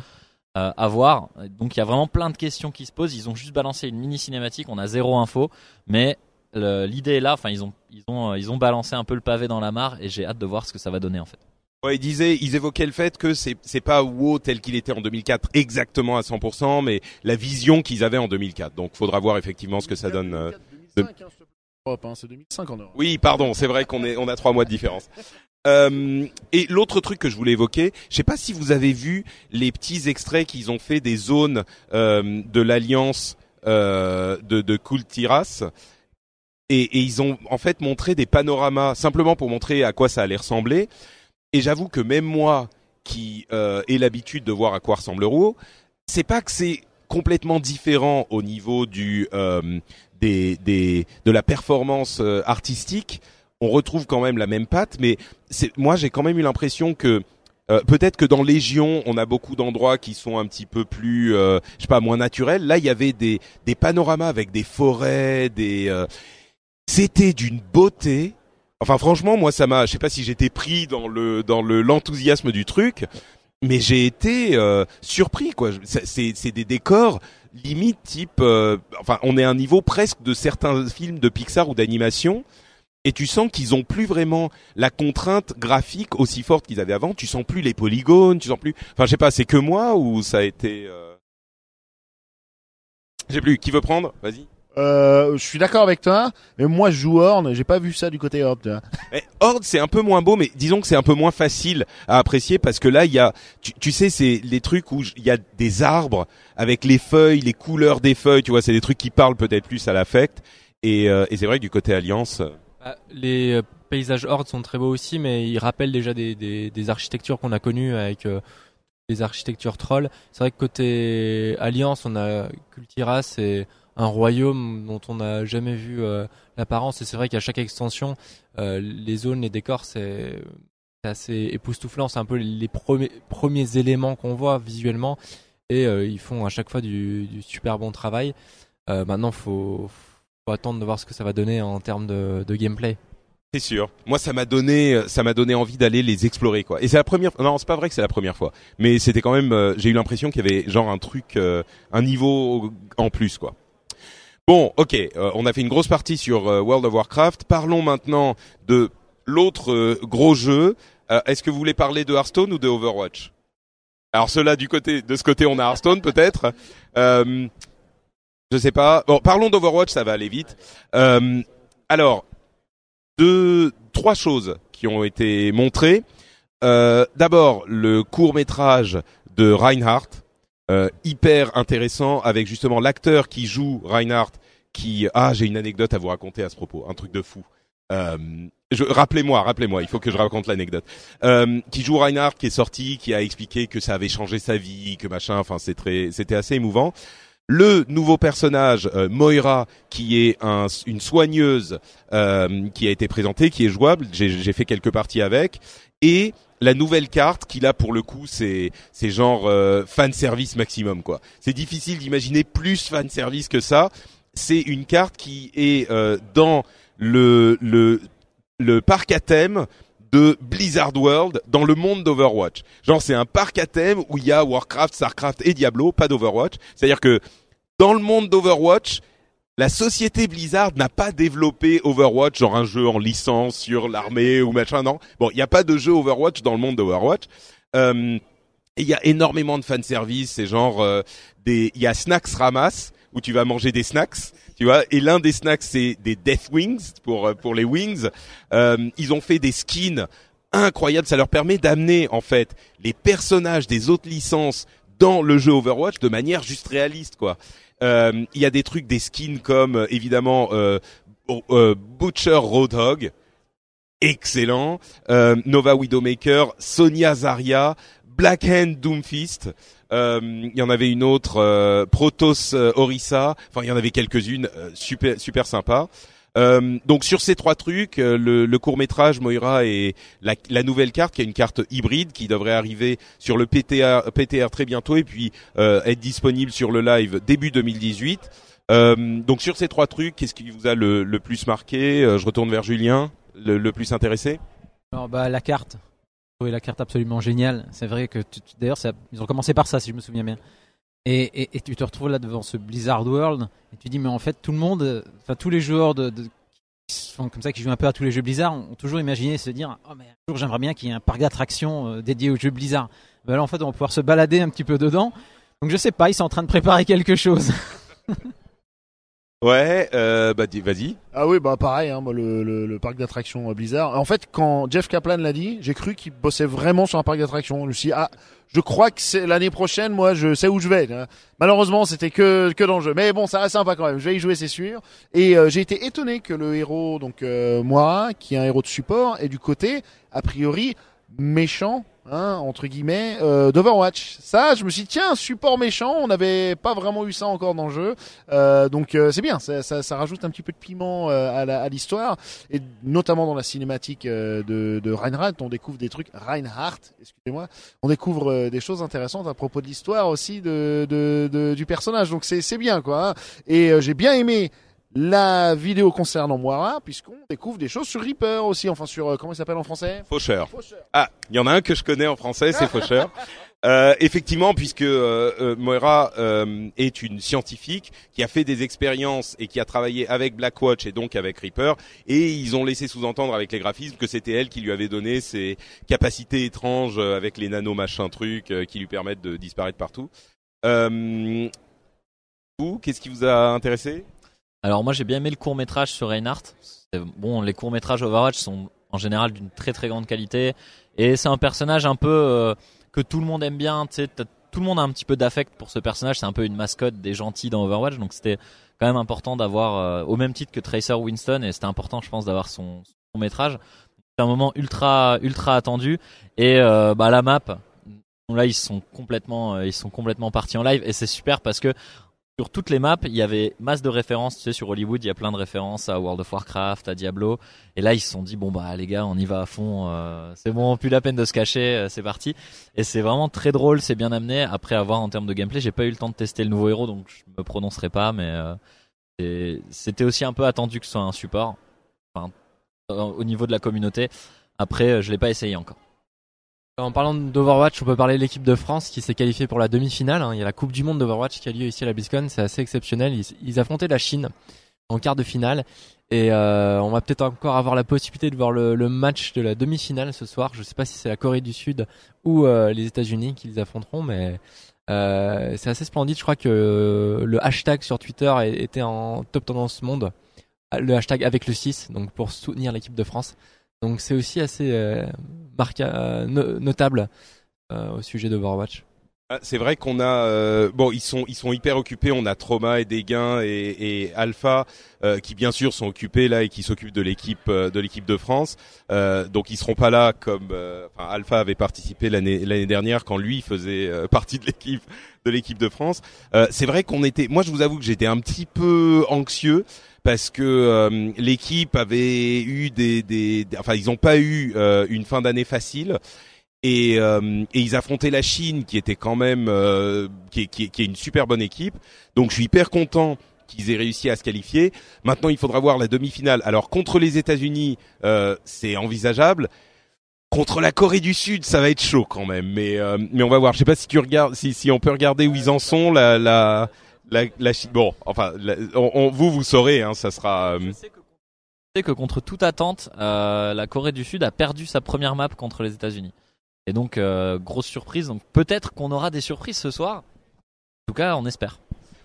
À voir. Donc il y a vraiment plein de questions qui se posent. Ils ont juste balancé une mini cinématique, on a zéro info, mais l'idée est là. Enfin ils ont ils ont ils ont balancé un peu le pavé dans la mare et j'ai hâte de voir ce que ça va donner en fait. Ouais, ils disaient, ils évoquaient le fait que c'est c'est pas WoW tel qu'il était en 2004 exactement à 100%, mais la vision qu'ils avaient en 2004. Donc, faudra voir effectivement ce que ça donne. euh, 2005, hein, s'il te plaît, en Europe, hein, c'est 2005 en Europe. Oui, pardon, c'est vrai qu'on est, on a trois mois de différence. Euh, et l'autre truc que je voulais évoquer, je sais pas si vous avez vu les petits extraits qu'ils ont fait des zones euh, de l'alliance euh, de, de Kultiras. Et, et ils ont en fait montré des panoramas simplement pour montrer à quoi ça allait ressembler. Et j'avoue que même moi, qui euh, ai l'habitude de voir à quoi ressemble WoW, c'est pas que c'est complètement différent au niveau du euh, des, des de la performance euh, artistique. On retrouve quand même la même patte, mais moi j'ai quand même eu l'impression que euh, peut-être que dans Légion, on a beaucoup d'endroits qui sont un petit peu plus, euh, je sais pas, moins naturels. Là, il y avait des des panoramas avec des forêts, des euh, c'était d'une beauté. Enfin, franchement, moi, ça m'a. Je sais pas si j'étais pris dans le dans le l'enthousiasme du truc, mais j'ai été euh, surpris, quoi. C'est c'est des décors limite type. euh, enfin, on est à un niveau presque de certains films de Pixar ou d'animation. Et tu sens qu'ils ont plus vraiment la contrainte graphique aussi forte qu'ils avaient avant. Tu sens plus les polygones, tu sens plus. Enfin, je sais pas, c'est que moi ou ça a été. Euh... J'ai plus. Qui veut prendre? Vas-y. Euh, je suis d'accord avec toi, mais moi je joue Horn, j'ai pas vu ça du côté Horde. tu vois. Horde, c'est un peu moins beau, mais disons que c'est un peu moins facile à apprécier parce que là, il y a, tu, tu sais, c'est les trucs où il y a des arbres avec les feuilles, les couleurs des feuilles, tu vois, c'est des trucs qui parlent peut-être plus à l'affect. Et, euh, et c'est vrai que du côté Alliance, euh, Bah, les euh, paysages Horde sont très beaux aussi, mais ils rappellent déjà des, des, des architectures qu'on a connues avec euh, les architectures trolls. C'est vrai que côté Alliance, on a Kultira, c'est un royaume dont on n'a jamais vu euh, l'apparence. Et c'est vrai qu'à chaque extension, euh, les zones, les décors, c'est assez époustouflant. C'est un peu les premiers, éléments qu'on voit visuellement. Et euh, ils font à chaque fois du, super bon travail. Maintenant, faut, faut attendre de voir ce que ça va donner en termes de, gameplay. c'est sûr. Moi, ça m'a donné, ça m'a donné envie d'aller les explorer, quoi. Et c'est la première. Non, c'est pas vrai que c'est la première fois, mais c'était quand même. J'ai eu l'impression qu'il y avait genre un truc, un niveau en plus, quoi. Bon, ok, euh, on a fait une grosse partie sur euh, World of Warcraft. Parlons maintenant de l'autre euh, gros jeu. Est-ce que vous voulez parler de Hearthstone ou de Overwatch? Alors cela du côté, de ce côté, on a Hearthstone peut-être. Je sais pas. Bon, parlons d'Overwatch, ça va aller vite. Alors, deux, trois choses qui ont été montrées. D'abord, le court métrage de Reinhardt, euh, hyper intéressant, avec justement l'acteur qui joue Reinhardt. Qui ah, j'ai une anecdote à vous raconter à ce propos, un truc de fou. Euh, rappelez-moi, rappelez-moi, il faut que je raconte l'anecdote. Euh, qui joue Reinhardt, qui est sorti, qui a expliqué que ça avait changé sa vie, que machin. Enfin, c'est très, c'était assez émouvant. Le nouveau personnage euh, Moira, qui est un, une soigneuse, euh, qui a été présentée, qui est jouable. J'ai fait quelques parties avec, et la nouvelle carte qui là pour le coup c'est c'est genre euh, fan service maximum quoi. C'est difficile d'imaginer plus fan service que ça. C'est une carte qui est euh, dans le le le parc à thème de Blizzard World dans le monde d'Overwatch. Genre c'est un parc à thème où il y a Warcraft, Starcraft et Diablo, pas d'Overwatch. C'est-à-dire que dans le monde d'Overwatch, la société Blizzard n'a pas développé Overwatch, genre un jeu en licence sur l'armée ou machin, non. Bon, il n'y a pas de jeu Overwatch dans le monde d'Overwatch. Euh, il y a énormément de fanservice, c'est genre euh, des, il y a Snacks Ramas où tu vas manger des snacks, tu vois. Et l'un des snacks c'est des Death Wings pour euh, pour les wings. Euh, ils ont fait des skins incroyables, ça leur permet d'amener en fait les personnages des autres licences dans le jeu Overwatch de manière juste réaliste quoi. Euh, Il y a des trucs, des skins comme euh, évidemment euh, Butcher Roadhog, excellent, Nova Widowmaker, Sonia Zarya, Black Hand Doomfist. Il y en avait une autre, euh, Orisa. Enfin, il y en avait quelques-unes, super super sympa. Euh, donc sur ces trois trucs, euh, le, le court métrage Moira et la, la nouvelle carte, qui est une carte hybride qui devrait arriver sur le PTR, PTR très bientôt et puis euh, être disponible sur le live début 2018. Euh, donc sur ces trois trucs, qu'est-ce qui vous a le, le plus marqué? Euh, Je retourne vers Julien, le, le plus intéressé. Alors bah la carte. Trouvé la carte absolument géniale. C'est vrai que d'ailleurs ils ont commencé par ça si je me souviens bien. Et, et, et tu te retrouves là devant ce Blizzard World et tu dis mais en fait tout le monde, enfin tous les joueurs de, de- qui sont comme ça qui jouent un peu à tous les jeux Blizzard ont toujours imaginé se dire oh mais un jour j'aimerais bien qu'il y ait un parc d'attractions euh, dédié aux jeux Blizzard. Ben là en fait on va pouvoir se balader un petit peu dedans. Donc je sais pas, ils sont en train de préparer quelque chose. Ouais, euh, bah vas-y. Ah oui, bah pareil, hein, moi, le, le, le parc d'attractions euh, Blizzard. En fait, quand Jeff Kaplan l'a dit, j'ai cru qu'il bossait vraiment sur un parc d'attractions. Je me suis dit, ah, je crois que c'est l'année prochaine, moi, je sais où je vais. hein. Malheureusement, c'était que que dans le jeu, mais bon, ça reste sympa quand même. Je vais y jouer, c'est sûr. Et euh, j'ai été étonné que le héros, donc euh, Moira, qui est un héros de support, est du côté, a priori, méchant. Hein, entre guillemets, euh, d'Overwatch. Ça, je me suis dit, tiens, support méchant, on n'avait pas vraiment eu ça encore dans le jeu. Euh, donc euh, c'est bien, ça, ça, ça rajoute un petit peu de piment euh, à l'histoire et notamment dans la cinématique euh, de, de Reinhardt, on découvre des trucs Reinhardt, excusez-moi, on découvre euh, des choses intéressantes à propos de l'histoire aussi de, de, de- du personnage. Donc c'est bien quoi. hein. Et j'ai bien aimé la vidéo concernant Moira puisqu'on découvre des choses sur Reaper aussi, enfin sur euh, comment il s'appelle en français Faucheur. Faucheur. Ah, il y en a un que je connais en français, c'est Faucheur. Euh, effectivement, puisque euh, euh, Moira euh, est une scientifique qui a fait des expériences et qui a travaillé avec Blackwatch et donc avec Reaper, et ils ont laissé sous-entendre avec les graphismes que c'était elle qui lui avait donné ces capacités étranges euh, avec les nano machin trucs euh, qui lui permettent de disparaître partout. Euh, vous, qu'est-ce qui vous a intéressé? Alors moi j'ai bien aimé le court métrage sur Reinhardt. Bon, les courts métrages Overwatch sont en général d'une très très grande qualité et c'est un personnage un peu euh, que tout le monde aime bien. Tout le monde a un petit peu d'affect pour ce personnage. C'est un peu une mascotte des gentils dans Overwatch, donc c'était quand même important d'avoir euh, au même titre que Tracer Winston et c'était important, je pense, d'avoir son, son métrage. C'est un moment ultra ultra attendu et euh, bah la map. Là ils sont complètement euh, ils sont complètement partis en live et c'est super parce que sur toutes les maps, il y avait masse de références. Tu sais, sur Hollywood, il y a plein de références à World of Warcraft, à Diablo. Et là, ils se sont dit, bon bah les gars, on y va à fond. euh, c'est bon, plus la peine de se cacher. euh, c'est parti. Et c'est vraiment très drôle, c'est bien amené. Après avoir en termes de gameplay, j'ai pas eu le temps de tester le nouveau héros, donc je me prononcerai pas. Mais euh, c'était aussi un peu attendu que ce soit un support. Enfin, au niveau de la communauté. Après, je l'ai pas essayé encore. En parlant d'Overwatch, on peut parler de l'équipe de France qui s'est qualifiée pour la demi-finale. hein. Il y a la Coupe du Monde d'Overwatch qui a lieu ici à la BlizzCon. C'est assez exceptionnel. Ils, affrontaient la Chine en quart de finale. Et euh, on va peut-être encore avoir la possibilité de voir le, match de la demi-finale ce soir. Je sais pas si c'est la Corée du Sud ou euh, les États-Unis qui les affronteront, mais euh, c'est assez splendide. Je crois que le hashtag sur Twitter était en top tendance monde. Le hashtag avec le 6, donc pour soutenir l'équipe de France. Donc c'est aussi assez euh, euh, no- notable euh, au sujet d'Overwatch. Ah, C'est vrai qu'on a euh, bon ils sont ils sont hyper occupés. On a Trauma et Dégain et, et Alpha euh, qui bien sûr sont occupés là et qui s'occupent de l'équipe euh, de l'équipe de France. Euh, donc ils seront pas là comme enfin Alpha avait participé l'année l'année dernière quand lui faisait partie de l'équipe de l'équipe de France. C'est vrai qu'on était moi je vous avoue que j'étais un petit peu anxieux parce que euh, l'équipe avait eu des, des, enfin ils n'ont pas eu euh, une fin d'année facile et, euh, et ils affrontaient la Chine qui était quand même euh, qui, qui, qui est une super bonne équipe. Donc je suis hyper content qu'ils aient réussi à se qualifier. Maintenant, il faudra voir la demi-finale. Alors contre les États-Unis, euh, c'est envisageable. Contre la Corée du Sud, ça va être chaud quand même. Mais euh, mais on va voir. Je sais pas si tu regardes, si si on peut regarder où ils en sont. La la la, la Chine. Bon, enfin, la- on, on- vous vous saurez. Hein, ça sera. euh, Je sais que, je sais que contre toute attente, euh, la Corée du Sud a perdu sa première map contre les États-Unis. Et donc euh, grosse surprise. Donc peut-être qu'on aura des surprises ce soir. En tout cas, on espère.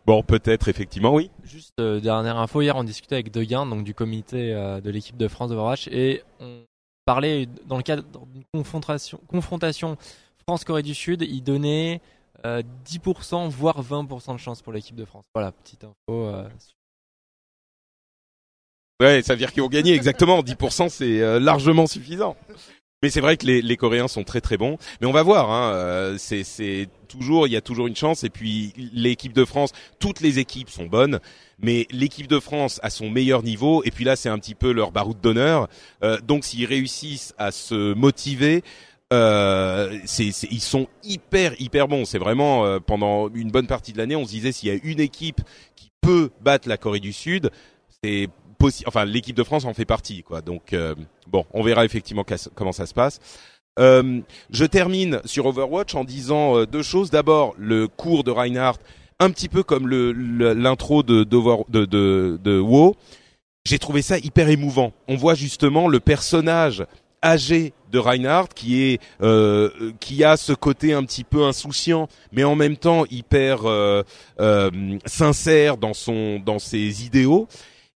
bon, peut-être effectivement, oui. Juste euh, dernière info, hier on discutait avec Deguin, donc du comité euh, de l'équipe de France d'Overwatch, et on parlait dans le cadre d'une confrontation, confrontation France-Corée du Sud, il donnait euh, 10% voire 20% de chance pour l'équipe de France. Voilà, petite info. euh, Ouais, ça veut dire qu'ils vont gagner exactement. 10% c'est euh, largement suffisant. Mais c'est vrai que les, les Coréens sont très très bons. Mais on va voir. Hein, euh, c'est toujours, il y a toujours une chance. Et puis l'équipe de France, toutes les équipes sont bonnes, mais l'équipe de France a son meilleur niveau. Et puis là, c'est un petit peu leur baroud d'honneur. Euh, donc s'ils réussissent à se motiver. Euh, c'est, c'est- ils sont hyper hyper bons. C'est vraiment euh, pendant une bonne partie de l'année, on se disait s'il y a une équipe qui peut battre la Corée du Sud, c'est possible. Enfin, l'équipe de France en fait partie, quoi. Donc euh, bon, on verra effectivement comment ça se passe. Euh, je termine sur Overwatch en disant euh, deux choses. D'abord, le cours de Reinhardt, un petit peu comme l'intro de de de WoW. J'ai trouvé ça hyper émouvant. On voit justement le personnage âgé de Reinhardt qui est euh, qui a ce côté un petit peu insouciant mais en même temps hyper euh, euh, sincère dans son dans ses idéaux.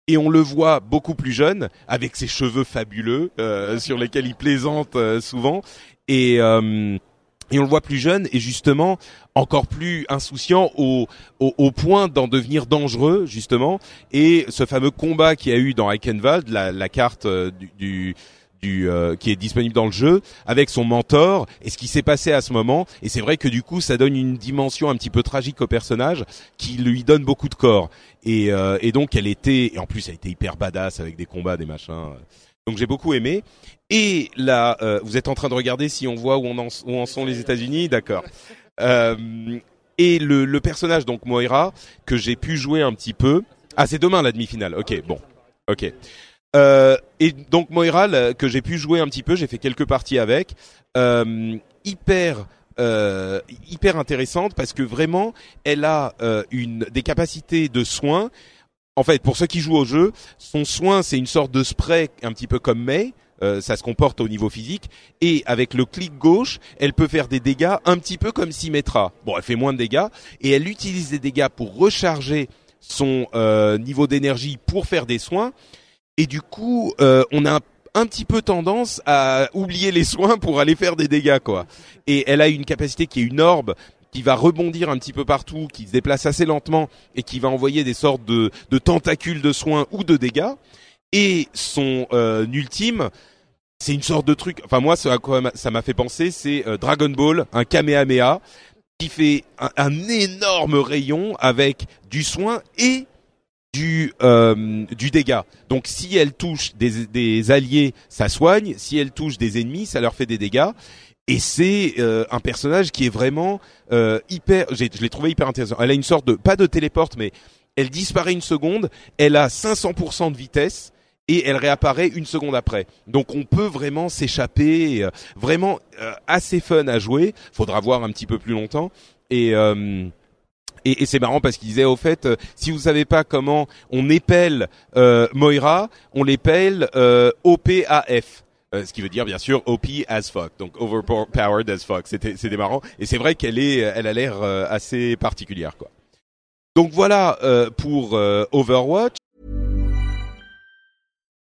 Et on le voit beaucoup plus jeune avec ses cheveux fabuleux euh, sur lesquels il plaisante euh, souvent. Et euh, et on le voit plus jeune et justement encore plus insouciant au, au, au point d'en devenir dangereux justement. Et ce fameux combat qu'il y a eu dans Eichenwald la, la carte du, du du euh, qui est disponible dans le jeu avec son mentor et ce qui s'est passé à ce moment. Et c'est vrai que du coup ça donne une dimension un petit peu tragique au personnage qui lui donne beaucoup de corps. Et, euh, et donc elle était et en plus elle était hyper badass avec des combats des machins donc j'ai beaucoup aimé. Et là euh, vous êtes en train de regarder si on voit où on en sont les États-Unis. D'accord. Euh, et le, le personnage donc Moira que j'ai pu jouer un petit peu. Ah c'est demain la demi-finale. Ok bon. Ok euh, et donc Moira là, que j'ai pu jouer un petit peu, j'ai fait quelques parties avec, euh, hyper euh, hyper intéressante parce que vraiment elle a euh, une des capacités de soins. En fait, pour ceux qui jouent au jeu, son soin c'est une sorte de spray un petit peu comme May. Euh, ça se comporte au niveau physique et avec le clic gauche, elle peut faire des dégâts un petit peu comme Symmetra. Bon, elle fait moins de dégâts et elle utilise des dégâts pour recharger son euh, niveau d'énergie pour faire des soins. Et du coup, euh, on a un, petit peu tendance à oublier les soins pour aller faire des dégâts, quoi. Et elle a une capacité qui est une orbe qui va rebondir un petit peu partout, qui se déplace assez lentement et qui va envoyer des sortes de, tentacules de soins ou de dégâts. Et son euh, ultime, c'est une sorte de truc. Enfin moi, ça m'a fait penser, c'est euh, Dragon Ball, un Kamehameha qui fait un énorme rayon avec du soin et du euh, du dégât. Donc si elle touche des, des alliés, ça soigne. Si elle touche des ennemis, ça leur fait des dégâts. Et c'est euh, un personnage qui est vraiment euh, hyper. Je l'ai trouvé hyper intéressant. Elle a une sorte de pas de téléporte, mais elle disparaît une seconde. Elle a 500% de vitesse et elle réapparaît une seconde après. Donc on peut vraiment s'échapper. euh, Vraiment euh, assez fun à jouer. Faudra voir un petit peu plus longtemps. Et euh, et, c'est marrant parce qu'il disait au fait, euh, si vous savez pas comment on épelle euh, Moira, on l'épelle euh, OPAF. Euh, ce qui veut dire bien sûr OP as fuck, donc overpowered as fuck. C'était c'était marrant et c'est vrai qu'elle est, elle a l'air euh, assez particulière quoi. Donc voilà pour Overwatch.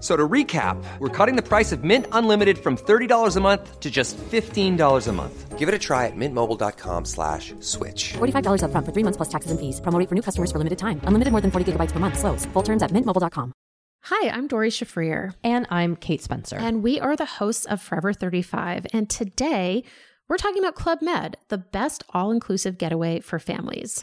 F- So to recap, we're cutting the price of Mint Unlimited from $30 a month to just $15 a month. Give it a try at mintmobile.com slash switch. $45 upfront for three months plus taxes and fees. Promo rate for new customers for limited time. Unlimited more than 40 gigabytes per month. Slows. Full terms at mintmobile.com. Hi, I'm Dory Shafrir, And I'm Kate Spencer. and we are the hosts of Forever 35. And today we're talking about Club Med, the best all inclusive getaway for families.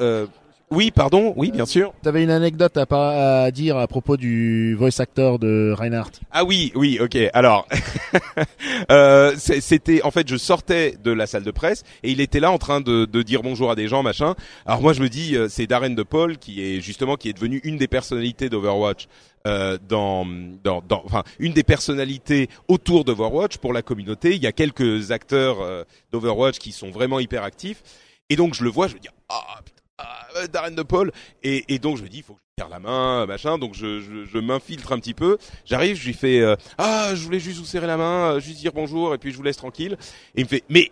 Euh, oui, pardon, oui, bien sûr. T'avais une anecdote à, pas- à dire à propos du voice actor de Reinhardt. Ah oui, oui, ok. Alors, euh, c'était en fait, je sortais de la salle de presse et il était là en train de, de dire bonjour à des gens, machin. Alors moi, je me dis, euh, c'est Darren de Paul qui est justement qui est devenu une des personnalités d'Overwatch. Euh, dans, dans, dans, enfin, une des personnalités autour d'Overwatch pour la communauté. Il y a quelques acteurs euh, d'Overwatch qui sont vraiment hyper actifs. Et donc je le vois, je me dis, ah, putain, ah, Darren de Paul. Et, donc je me dis, il faut que je serre la main, machin. Donc je, m'infiltre un petit peu. J'arrive, je lui fais, euh, ah, je voulais juste vous serrer la main, euh, juste dire bonjour, et puis je vous laisse tranquille. Et il me fait, mais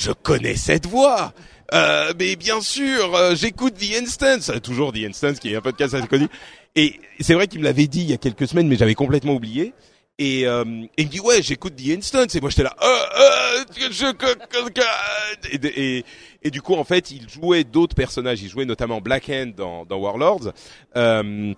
je connais cette voix. Euh, mais bien sûr, j'écoute The Instance, toujours The Instance, qui est un podcast assez connu. Et c'est vrai qu'il me l'avait dit il y a quelques semaines, mais j'avais complètement oublié. Et, euh, et il me dit ouais, j'écoute The Instance. Et moi j'étais là, euh, euh, et, et, et du coup en fait, il jouait d'autres personnages. Il jouait notamment Black Hand dans, dans Warlords. Euh,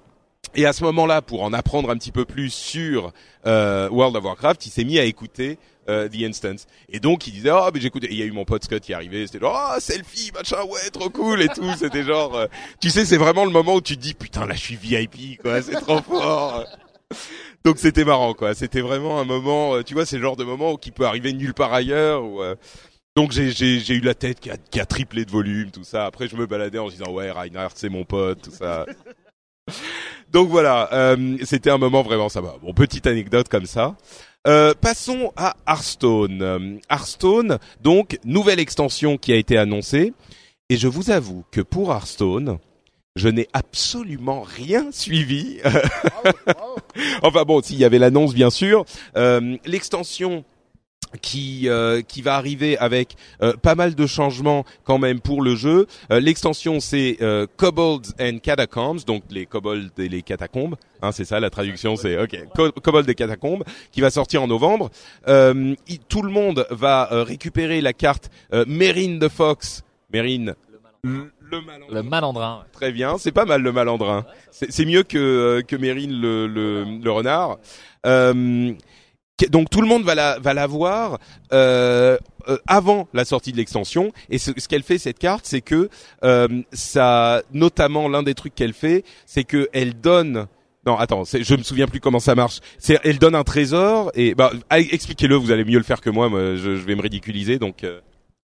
et à ce moment-là, pour en apprendre un petit peu plus sur euh, World of Warcraft, il s'est mis à écouter euh, The Instance. Et donc il disait oh mais j'écoute. Il y a eu mon pote Scott qui est arrivé. C'était genre oh selfie machin ouais trop cool et tout. C'était genre euh, tu sais c'est vraiment le moment où tu te dis putain là je suis VIP quoi c'est trop fort. Donc c'était marrant quoi. C'était vraiment un moment. euh, Tu vois c'est le genre de moment qui peut arriver nulle part ailleurs. Euh, donc j'ai eu la tête qui a, qui a triplé de volume tout ça. Après je me baladais en disant ouais Reinhardt c'est mon pote tout ça. Donc voilà, euh, c'était un moment vraiment sympa. Bon, petite anecdote comme ça. Euh, passons à Hearthstone. Hearthstone, donc nouvelle extension qui a été annoncée. Et je vous avoue que pour Hearthstone, je n'ai absolument rien suivi. enfin bon, s'il y avait l'annonce bien sûr, Euh, l'extension qui euh, qui va arriver avec euh, pas mal de changements quand même pour le jeu. Euh, L'extension c'est euh, Kobolds and Catacombs, donc les kobolds et les catacombes. Hein, c'est ça la traduction, c'est ok. Co- Kobolds et catacombes qui va sortir en novembre. Euh, tout le monde va euh, récupérer la carte euh, Meryn the Fox. Meryn. Le, le malandrin. Le malandrin. ouais. Très bien, c'est pas mal le malandrin. C'est mieux que euh, que Mérine le, le le renard. Euh, Donc tout le monde va la va la voir euh, euh, avant la sortie de l'extension. Et ce, ce qu'elle fait cette carte, c'est que euh, ça, notamment l'un des trucs qu'elle fait, c'est que elle donne. Non, attends, je me souviens plus comment ça marche. C'est, elle donne un trésor et bah ah, expliquez-le, vous allez mieux le faire que moi. moi je, je vais me ridiculiser, donc. euh,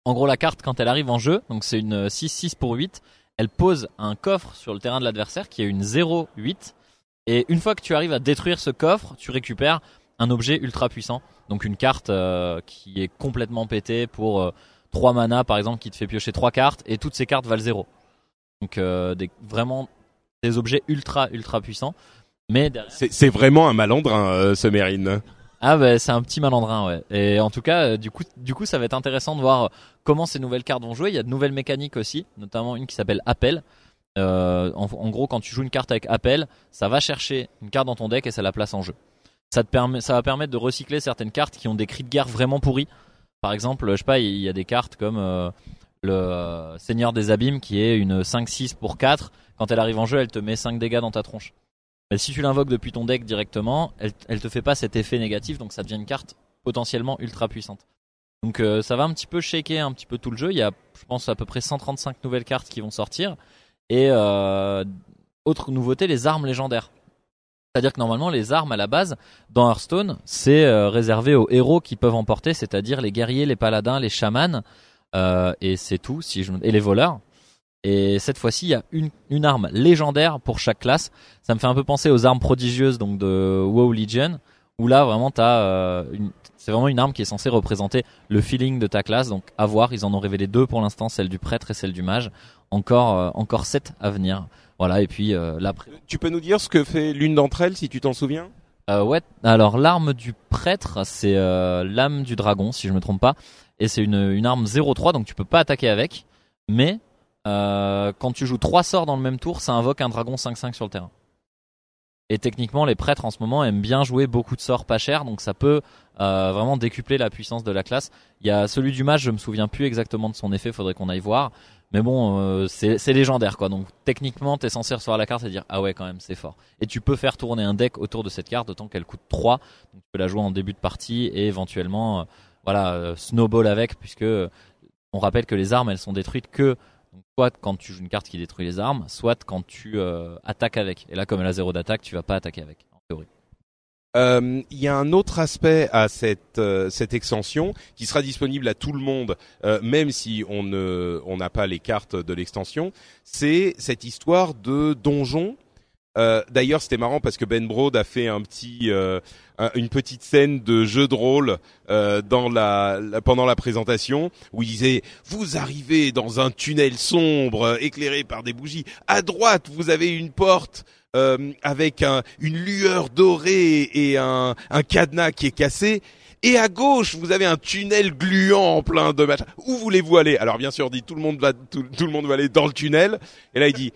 En gros, la carte, quand elle arrive en jeu, donc c'est une 6-6 pour 8, elle pose un coffre sur le terrain de l'adversaire qui est une 0-8. Et une fois que tu arrives à détruire ce coffre, tu récupères un objet ultra puissant. Donc une carte euh, qui est complètement pétée pour euh, 3 mana par exemple qui te fait piocher 3 cartes et toutes ces cartes valent 0. Donc euh, des, vraiment des objets ultra ultra puissants. Mais c'est, vraiment un malandrin, euh, ce. Ah bah c'est un petit malandrin ouais. Et en tout cas euh, du coup du coup ça va être intéressant de voir euh, comment ces nouvelles cartes vont jouer. Il y a de nouvelles mécaniques aussi, notamment une qui s'appelle appel. Euh, en, gros quand tu joues une carte avec appel, ça va chercher une carte dans ton deck et ça la place en jeu. Ça te permet ça va permettre de recycler certaines cartes qui ont des cris de guerre vraiment pourris. Par exemple, je sais pas, il y a des cartes comme le Seigneur des Abîmes qui est une 5-6 pour 4. Quand elle arrive en jeu, elle te met 5 dégâts dans ta tronche. Mais si tu l'invoques depuis ton deck directement, elle, elle te fait pas cet effet négatif, donc ça devient une carte potentiellement ultra puissante. Donc euh, ça va un petit peu shaker un petit peu tout le jeu. Il y a, je pense, à peu près 135 nouvelles cartes qui vont sortir. Et euh, autre nouveauté, les armes légendaires. C'est-à-dire que normalement, les armes à la base, dans Hearthstone, c'est euh, réservé aux héros qui peuvent en porter, c'est-à-dire les guerriers, les paladins, les chamans, et c'est tout, et les voleurs. Et cette fois-ci, il y a une, une arme légendaire pour chaque classe. Ça me fait un peu penser aux armes prodigieuses donc de WoW Legion, où là vraiment t'as euh, une, c'est vraiment une arme qui est censée représenter le feeling de ta classe. Donc à voir, ils en ont révélé deux pour l'instant, celle du prêtre et celle du mage. Encore, euh, encore sept à venir. Voilà, et puis euh, là, Tu peux nous dire ce que fait l'une d'entre elles, si tu t'en souviens? Euh, ouais, alors l'arme du prêtre, c'est euh, l'âme du dragon, si je me trompe pas, et c'est une, une arme 0-3, donc tu peux pas attaquer avec, mais euh, quand tu joues trois sorts dans le même tour, ça invoque un dragon 5-5 sur le terrain. Et techniquement, les prêtres en ce moment aiment bien jouer beaucoup de sorts pas chers, donc ça peut euh, vraiment décupler la puissance de la classe. Il y a celui du mage, je me souviens plus exactement de son effet, faudrait qu'on aille voir. Mais bon, euh, c'est légendaire quoi. Donc techniquement, t'es censé recevoir la carte et dire ah ouais quand même c'est fort. Et tu peux faire tourner un deck autour de cette carte, d'autant qu'elle coûte 3. Donc tu peux la jouer en début de partie et éventuellement voilà snowball avec, puisque on rappelle que les armes elles sont détruites que soit quand tu joues une carte qui détruit les armes, soit quand tu euh, attaques avec. Et là comme elle a zéro d'attaque, tu vas pas attaquer avec en théorie. Euh, Il y a un autre aspect à cette euh, cette extension qui sera disponible à tout le monde, même si on n'a pas les cartes de l'extension. C'est cette histoire de donjon. Euh, D'ailleurs, c'était marrant parce que Ben Brode a fait un petit euh, un- une petite scène de jeu de rôle euh, dans la, pendant la présentation où il disait vous arrivez dans un tunnel sombre euh, éclairé par des bougies. À droite, vous avez une porte euh, avec un- une lueur dorée et un, un cadenas qui est cassé. Et à gauche, vous avez un tunnel gluant plein de machins. Où voulez-vous aller? Alors bien sûr, dit tout le monde va tout le monde va aller dans le tunnel. Et là, il dit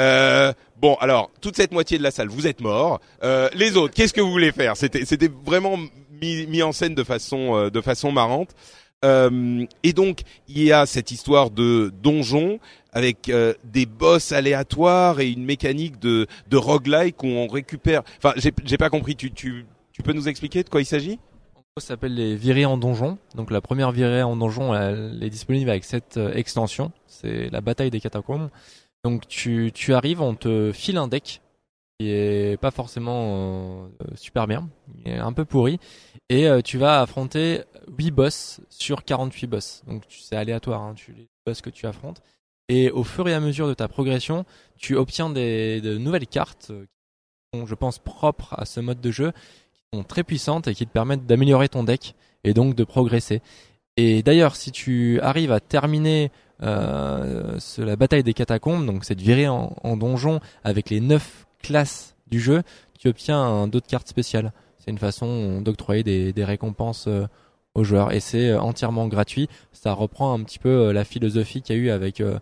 euh, bon, alors toute cette moitié de la salle, vous êtes morts. Euh, les autres, qu'est-ce que vous voulez faire? C'était vraiment mis, mis en scène de façon euh, de façon marrante. Euh, et donc il y a cette histoire de donjon avec euh, des boss aléatoires et une mécanique de de roguelike où on récupère. Enfin, j'ai j'ai pas compris. Tu tu tu peux nous expliquer de quoi il s'agit? Ça s'appelle les virées en donjon. Donc la première virée en donjon, elle est disponible avec cette euh, extension. C'est la bataille des catacombes. Donc tu, arrives, on te file un deck qui est pas forcément euh, super bien, un peu pourri, et euh, tu vas affronter 8 boss sur 48 boss. Donc c'est aléatoire, hein, tu, les boss que tu affrontes. Et au fur et à mesure de ta progression, tu obtiens des, de nouvelles cartes euh, qui sont, je pense, propres à ce mode de jeu, qui sont très puissantes et qui te permettent d'améliorer ton deck et donc de progresser. Et d'ailleurs, si tu arrives à terminer euh, la bataille des catacombes, donc cette virée en, en donjon avec les 9 classes du jeu, tu obtiens un, d'autres cartes spéciales. C'est une façon d'octroyer des, des récompenses euh, aux joueurs et c'est euh, entièrement gratuit. Ça reprend un petit peu euh, la philosophie qu'il y a eu avec euh,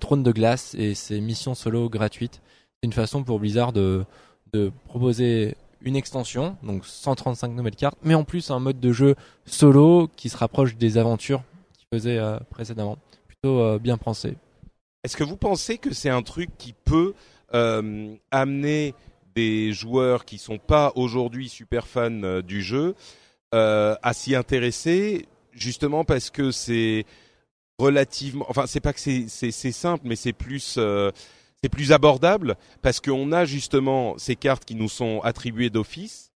Trône de glace et ses missions solo gratuites. C'est une façon pour Blizzard de, de proposer une extension, donc 135 nouvelles cartes, mais en plus un mode de jeu solo qui se rapproche des aventures qu'il faisait euh, précédemment. Euh, bien pensé. Est-ce que vous pensez que c'est un truc qui peut euh, amener des joueurs qui sont pas aujourd'hui super fans euh, du jeu à s'y intéresser, justement parce que c'est relativement, enfin c'est pas que c'est simple, mais c'est plus c'est plus abordable parce qu'on a justement ces cartes qui nous sont attribuées d'office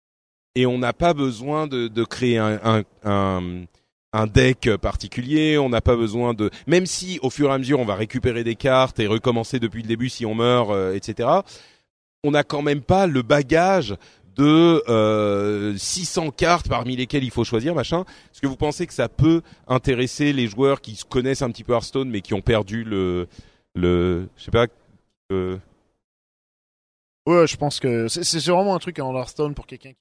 et on n'a pas besoin de, créer un, un deck particulier, on n'a pas besoin de... Même si au fur et à mesure on va récupérer des cartes et recommencer depuis le début si on meurt, euh, etc., on n'a quand même pas le bagage de euh, 600 cartes parmi lesquelles il faut choisir, machin. Est-ce que vous pensez que ça peut intéresser les joueurs qui se connaissent un petit peu Hearthstone mais qui ont perdu le... le je sais pas... euh, Ouais, je pense que c'est vraiment un truc en Hearthstone pour quelqu'un qui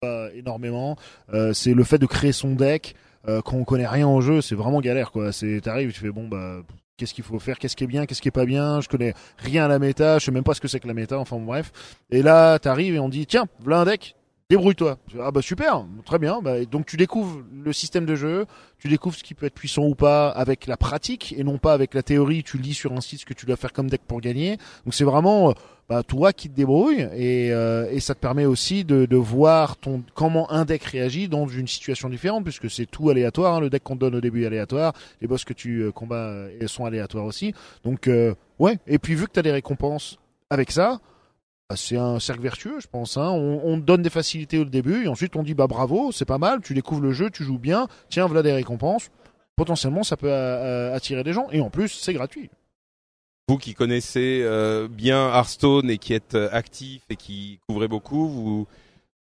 pas énormément. Euh, c'est le fait de créer son deck euh, quand on connaît rien au jeu, c'est vraiment galère quoi. C'est t'arrives, tu fais bon bah qu'est-ce qu'il faut faire, qu'est-ce qui est bien, qu'est-ce qui est pas bien. Je connais rien à la méta, je sais même pas ce que c'est que la méta. Enfin bref. Et là t'arrives et on dit tiens, voilà un deck. Débrouille-toi. Ah bah super, très bien. Bah, donc tu découvres le système de jeu, tu découvres ce qui peut être puissant ou pas avec la pratique et non pas avec la théorie. Tu lis sur un site ce que tu dois faire comme deck pour gagner. Donc c'est vraiment euh, bah, toi qui te débrouilles et, euh, et ça te permet aussi de, de voir ton comment un deck réagit dans une situation différente puisque c'est tout aléatoire. hein. Le deck qu'on te donne au début est aléatoire, les boss que tu euh, combats euh, sont aléatoires aussi. Donc euh, ouais. Et puis vu que tu as des récompenses avec ça. Bah, C'est un cercle vertueux, je pense. Hein. On, donne des facilités au début et ensuite on dit bah bravo, c'est pas mal, tu découvres le jeu, tu joues bien, tiens voilà des récompenses. Potentiellement ça peut euh, attirer des gens et en plus c'est gratuit. vous qui connaissez euh, bien Hearthstone et qui êtes euh, actif et qui couvrez beaucoup, vous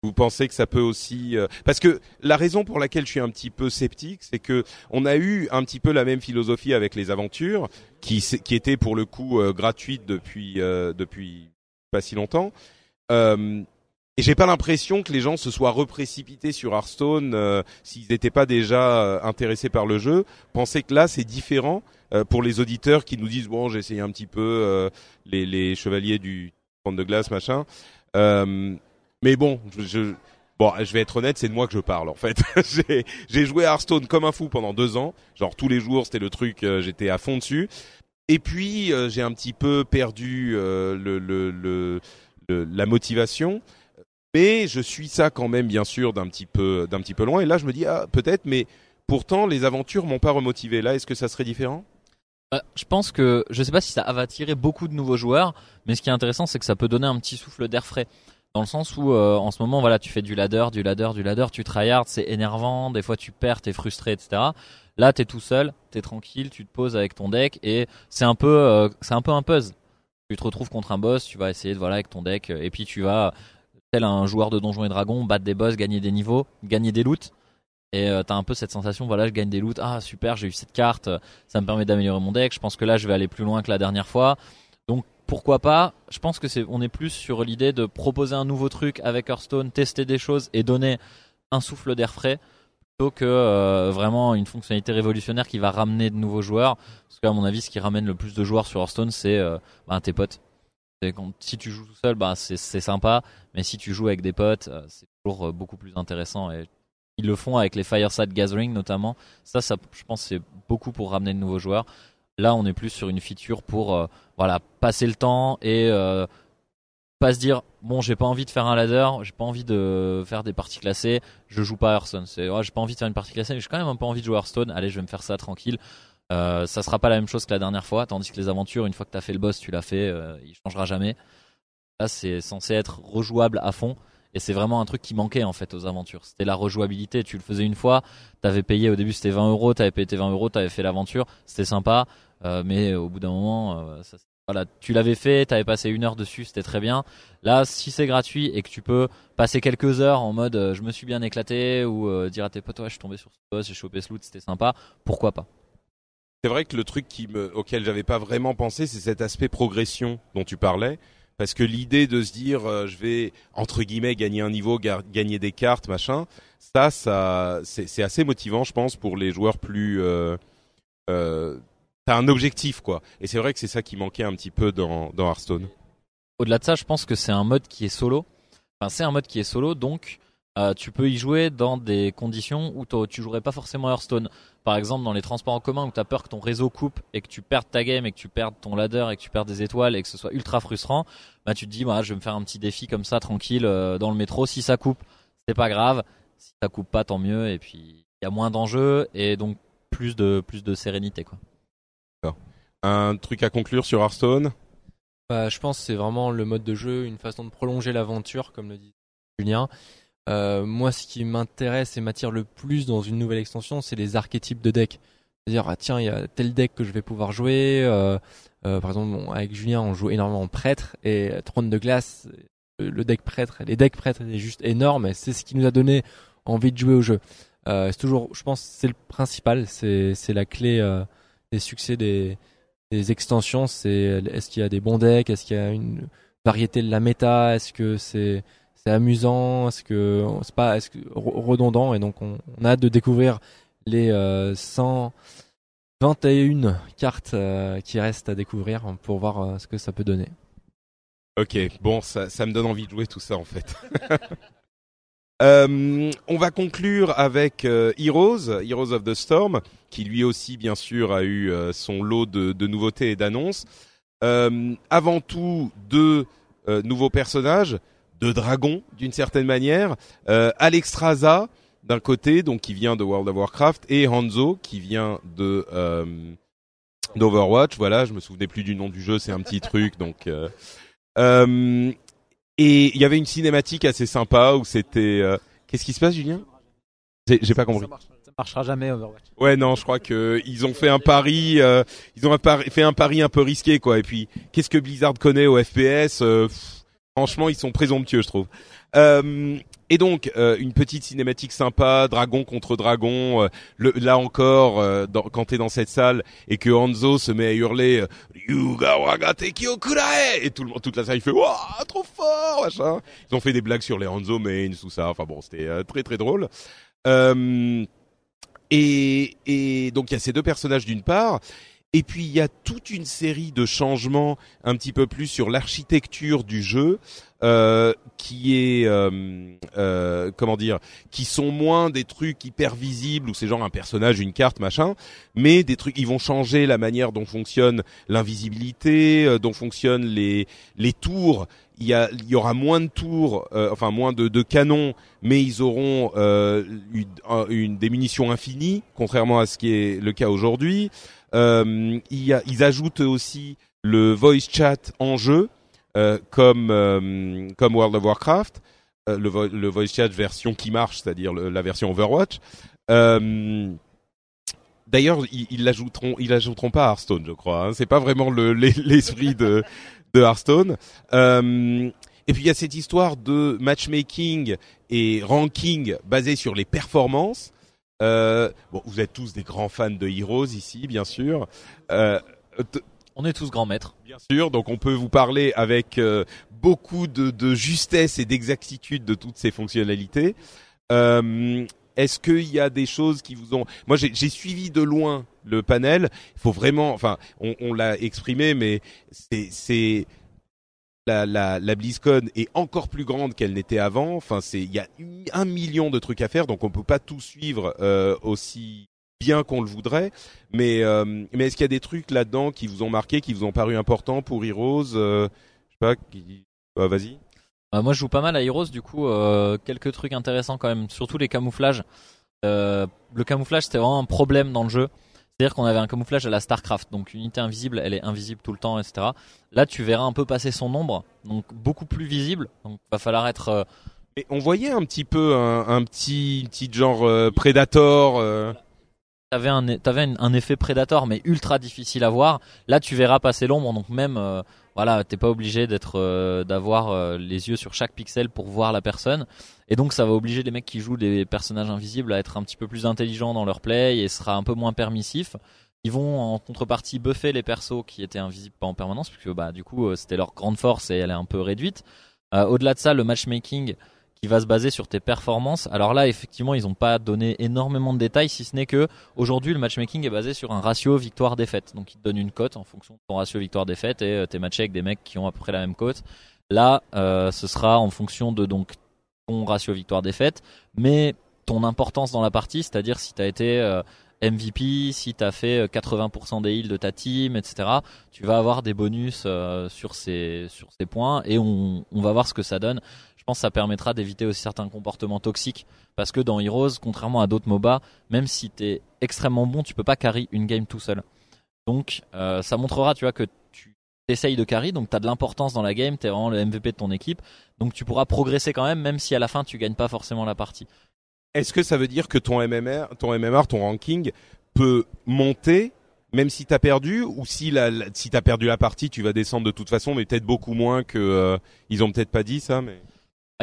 vous pensez que ça peut aussi euh, parce que la raison pour laquelle je suis un petit peu sceptique, c'est que on a eu un petit peu la même philosophie avec les aventures qui étaient pour le coup euh, gratuites depuis euh, depuis pas si longtemps. Euh, et j'ai pas l'impression que les gens se soient reprécipités sur Hearthstone euh, s'ils n'étaient pas déjà euh, intéressés par le jeu. Pensez que là c'est différent euh, pour les auditeurs qui nous disent bon j'ai essayé un petit peu les, chevaliers du trône de glace machin. Mais bon, je, bon, je vais être honnête, c'est de moi que je parle en fait. j'ai joué à Hearthstone comme un fou pendant deux ans, genre tous les jours c'était le truc, j'étais à fond dessus. Et puis euh, j'ai un petit peu perdu euh, le, le, le, la motivation. Mais je suis ça quand même bien sûr d'un petit peu d'un petit peu loin. Et là je me dis ah peut-être, mais pourtant les aventures m'ont pas remotivé. Là est-ce que ça serait différent? Euh, je pense que je sais pas si ça va attirer beaucoup de nouveaux joueurs, mais ce qui est intéressant, c'est que ça peut donner un petit souffle d'air frais. Dans le sens où euh, en ce moment, voilà, tu fais du ladder, du ladder, du ladder, tu tryhard, c'est énervant, des fois tu perds, t'es frustré, etc. Là, t'es tout seul, t'es tranquille, tu te poses avec ton deck et c'est un peu, euh, c'est un peu un puzzle. Tu te retrouves contre un boss, tu vas essayer de voilà avec ton deck euh, et puis tu vas tel un joueur de Donjons et Dragons battre des boss, gagner des niveaux, gagner des loots. Et euh, t'as un peu cette sensation, voilà, je gagne des loots, ah super, j'ai eu cette carte, ça me permet d'améliorer mon deck. Je pense que là, je vais aller plus loin que la dernière fois. Pourquoi pas Je pense que c'est, on est plus sur l'idée de proposer un nouveau truc avec Hearthstone, tester des choses et donner un souffle d'air frais plutôt que euh, vraiment une fonctionnalité révolutionnaire qui va ramener de nouveaux joueurs. Parce qu'à mon avis, ce qui ramène le plus de joueurs sur Hearthstone, c'est euh, bah, tes potes. Si tu joues tout seul, bah, c'est, sympa, mais si tu joues avec des potes, euh, c'est toujours beaucoup plus intéressant. Ils le font avec les Fireside Gathering notamment. Ça, ça, je pense, c'est beaucoup pour ramener de nouveaux joueurs. Là, on est plus sur une feature pour voilà passer le temps et euh, pas se dire bon, j'ai pas envie de faire un ladder, j'ai pas envie de faire des parties classées, je joue pas Hearthstone. C'est ouais, j'ai pas envie de faire une partie classée, mais j'ai quand même un peu envie de jouer Hearthstone. Allez, je vais me faire ça tranquille. Euh, ça sera pas la même chose que la dernière fois, tandis que les aventures, une fois que t'as fait le boss, tu l'as fait, euh, il changera jamais. Là, c'est censé être rejouable à fond. Et c'est vraiment un truc qui manquait en fait aux aventures. C'était la rejouabilité. Tu le faisais une fois, t'avais payé au début c'était 20 euros, t'avais payé tes 20 euros, t'avais fait l'aventure, c'était sympa. Euh, mais au bout d'un moment, euh, voilà, tu l'avais fait, t'avais passé une heure dessus, c'était très bien. Là, si c'est gratuit et que tu peux passer quelques heures en mode euh, je me suis bien éclaté ou euh, dire à tes potes ouais, je suis tombé sur ce boss, j'ai chopé ce loot, c'était sympa, pourquoi pas? C'est vrai que le truc qui me, auquel j'avais pas vraiment pensé, c'est cet aspect progression dont tu parlais. Parce que l'idée de se dire, euh, je vais entre guillemets gagner un niveau, ga- gagner des cartes, machin, ça, ça, c'est c'est assez motivant, je pense, pour les joueurs plus. Euh, euh, T'as un objectif, quoi. Et c'est vrai que c'est ça qui manquait un petit peu dans, dans Hearthstone. Au-delà de ça, je pense que c'est un mode qui est solo. Enfin, c'est un mode qui est solo, donc euh, tu peux y jouer dans des conditions où tu jouerais pas forcément Hearthstone. Par exemple, dans les transports en commun où tu as peur que ton réseau coupe et que tu perdes ta game et que tu perdes ton ladder et que tu perdes des étoiles et que ce soit ultra frustrant, bah tu te dis, bah, je vais me faire un petit défi comme ça, tranquille, euh, dans le métro. Si ça coupe, c'est pas grave. Si ça coupe pas, tant mieux. Et puis, il y a moins d'enjeux et donc plus de, plus de sérénité, quoi. Un truc à conclure sur Hearthstone? Bah, je pense que c'est vraiment le mode de jeu, une façon de prolonger l'aventure, comme le dit Julien. Euh, moi, ce qui m'intéresse et m'attire le plus dans une nouvelle extension, c'est les archétypes de deck. C'est-à-dire, ah, tiens, il y a tel deck que je vais pouvoir jouer. euh, euh, par exemple, bon, avec Julien, on joue énormément en prêtre et trône de glace. Le le deck prêtre, les decks prêtres, est juste énorme. C'est ce qui nous a donné envie de jouer au jeu. Euh, c'est toujours, je pense, c'est le principal. C'est c'est la clé euh, des succès des des extensions, c'est est-ce qu'il y a des bons decks, est-ce qu'il y a une variété de la méta, est-ce que c'est c'est amusant, c'est pas redondant et donc on, a hâte de découvrir les euh, 121 cartes euh, qui restent à découvrir pour voir euh, ce que ça peut donner. Ok, bon, ça, me donne envie de jouer tout ça en fait. Euh, on va conclure avec Heroes, Heroes of the Storm, qui lui aussi bien sûr a eu son lot de, nouveautés et d'annonces. Avant tout, deux nouveaux personnages, deux dragons d'une certaine manière. Euh, Alexstrasza d'un côté, donc qui vient de World of Warcraft, et Hanzo qui vient de euh, d'Overwatch. Voilà, je me souvenais plus du nom du jeu, c'est un petit truc donc. euh, euh, et il y avait une cinématique assez sympa où c'était. euh, Qu'est-ce qui se passe, Julien? J'ai pas compris. Ça marchera jamais Overwatch. Ouais, non, je crois que ils ont fait un pari. euh, ils ont un pari- fait un pari un peu risqué, quoi. Et puis, qu'est-ce que Blizzard connaît au FPS euh, pff, Franchement, ils sont présomptueux, je trouve. Euh, et donc, euh, une petite cinématique sympa, dragon contre dragon. euh, le, là encore, euh, dans, quand t'es dans cette salle et que Hanzo se met à hurler euh, Ryuga wagate kyokurae et tout le monde, toute la salle, il fait trop fort, machin. Ils ont fait des blagues sur les Hanzo mains, tout ça. Enfin bon, c'était euh, très très drôle. Euh, et, et donc il y a ces deux personnages d'une part, et puis il y a toute une série de changements un petit peu plus sur l'architecture du jeu, euh, qui est euh, euh, comment dire, qui sont moins des trucs hyper visibles où c'est genre un personnage, une carte, machin, mais des trucs, ils vont changer la manière dont fonctionne l'invisibilité, euh, dont fonctionnent les les tours. Il y, a, il y aura moins de tours, euh, enfin moins de, de canons, mais ils auront euh, une, un- une des munitions infinies, contrairement à ce qui est le cas aujourd'hui. Euh, ils ajoutent aussi le voice chat en jeu, euh, comme euh, comme World of Warcraft, le, vo- le voice chat version qui marche, c'est-à-dire la version Overwatch. D'ailleurs, ils ils pas Hearthstone, je crois. Hein. C'est pas vraiment le- l'es- l'esprit de Hearthstone. Et puis il y a cette histoire de matchmaking et ranking basé sur les performances. Euh, bon, vous êtes tous des grands fans de Heroes ici, bien sûr. Euh, On est tous grands maîtres. Bien sûr, donc on peut vous parler avec euh, beaucoup de, de justesse et d'exactitude de toutes ces fonctionnalités. Est-ce qu'il y a des choses qui vous ont Moi, j'ai suivi de loin le panel. Il faut vraiment, enfin, on, on l'a exprimé, mais c'est la, la, la BlizzCon est encore plus grande qu'elle n'était avant. Enfin, c'est il y a un million de trucs à faire, donc on peut pas tout suivre euh, aussi bien qu'on le voudrait. Mais euh, mais est-ce qu'il y a des trucs là-dedans qui vous ont marqué, qui vous ont paru importants pour Heroes euh, Je sais pas. Qui... Ah, Vas-y. Euh, moi, je joue pas mal à Heroes, du coup, euh, quelques trucs intéressants quand même, surtout les camouflages. Euh, le camouflage, c'était vraiment un problème dans le jeu. C'est-à-dire qu'on avait un camouflage à la StarCraft, donc une unité invisible, elle est invisible tout le temps, etc. Là, tu verras un peu passer son ombre, donc beaucoup plus visible. Donc, va falloir être. euh, Mais on voyait un petit peu un, un petit, petit genre euh, Predator. euh. T'avais un, t'avais un, un effet Predator, mais ultra difficile à voir. Là, tu verras passer l'ombre, donc même, euh, voilà, t'es pas obligé d'être, euh, d'avoir euh, les yeux sur chaque pixel pour voir la personne. Et donc, ça va obliger les mecs qui jouent des personnages invisibles à être un petit peu plus intelligents dans leur play et sera un peu moins permissif. Ils vont en contrepartie buffer les persos qui étaient invisibles pas en permanence, puisque bah du coup euh, c'était leur grande force et elle est un peu réduite. Au-delà de ça, le matchmaking qui va se baser sur tes performances. Alors là, effectivement, ils n'ont pas donné énormément de détails, si ce n'est que aujourd'hui, le matchmaking est basé sur un ratio victoire-défaite. Donc, il te donne une cote en fonction de ton ratio victoire-défaite et euh, t'es matché avec des mecs qui ont à peu près la même cote. Là, euh, ce sera en fonction de donc ton ratio victoire-défaite, mais ton importance dans la partie, c'est-à-dire si tu as été euh, MVP, si tu as fait 80% des heals de ta team, etc., tu vas avoir des bonus sur, ces, points et on va voir ce que ça donne. Je pense que ça permettra d'éviter aussi certains comportements toxiques parce que dans Heroes, contrairement à d'autres MOBA, même si tu es extrêmement bon, tu peux pas carry une game tout seul. Donc euh, ça montrera, tu vois, que tu essayes de carry, donc tu as de l'importance dans la game, tu es vraiment le MVP de ton équipe, donc tu pourras progresser quand même, même si à la fin tu gagnes pas forcément la partie. Est-ce que ça veut dire que ton MMR, ton MMR, ton ranking peut monter même si t'as perdu ou si la, la- t'as perdu la partie, tu vas descendre de toute façon, mais peut-être beaucoup moins que euh, ils ont peut-être pas dit ça, mais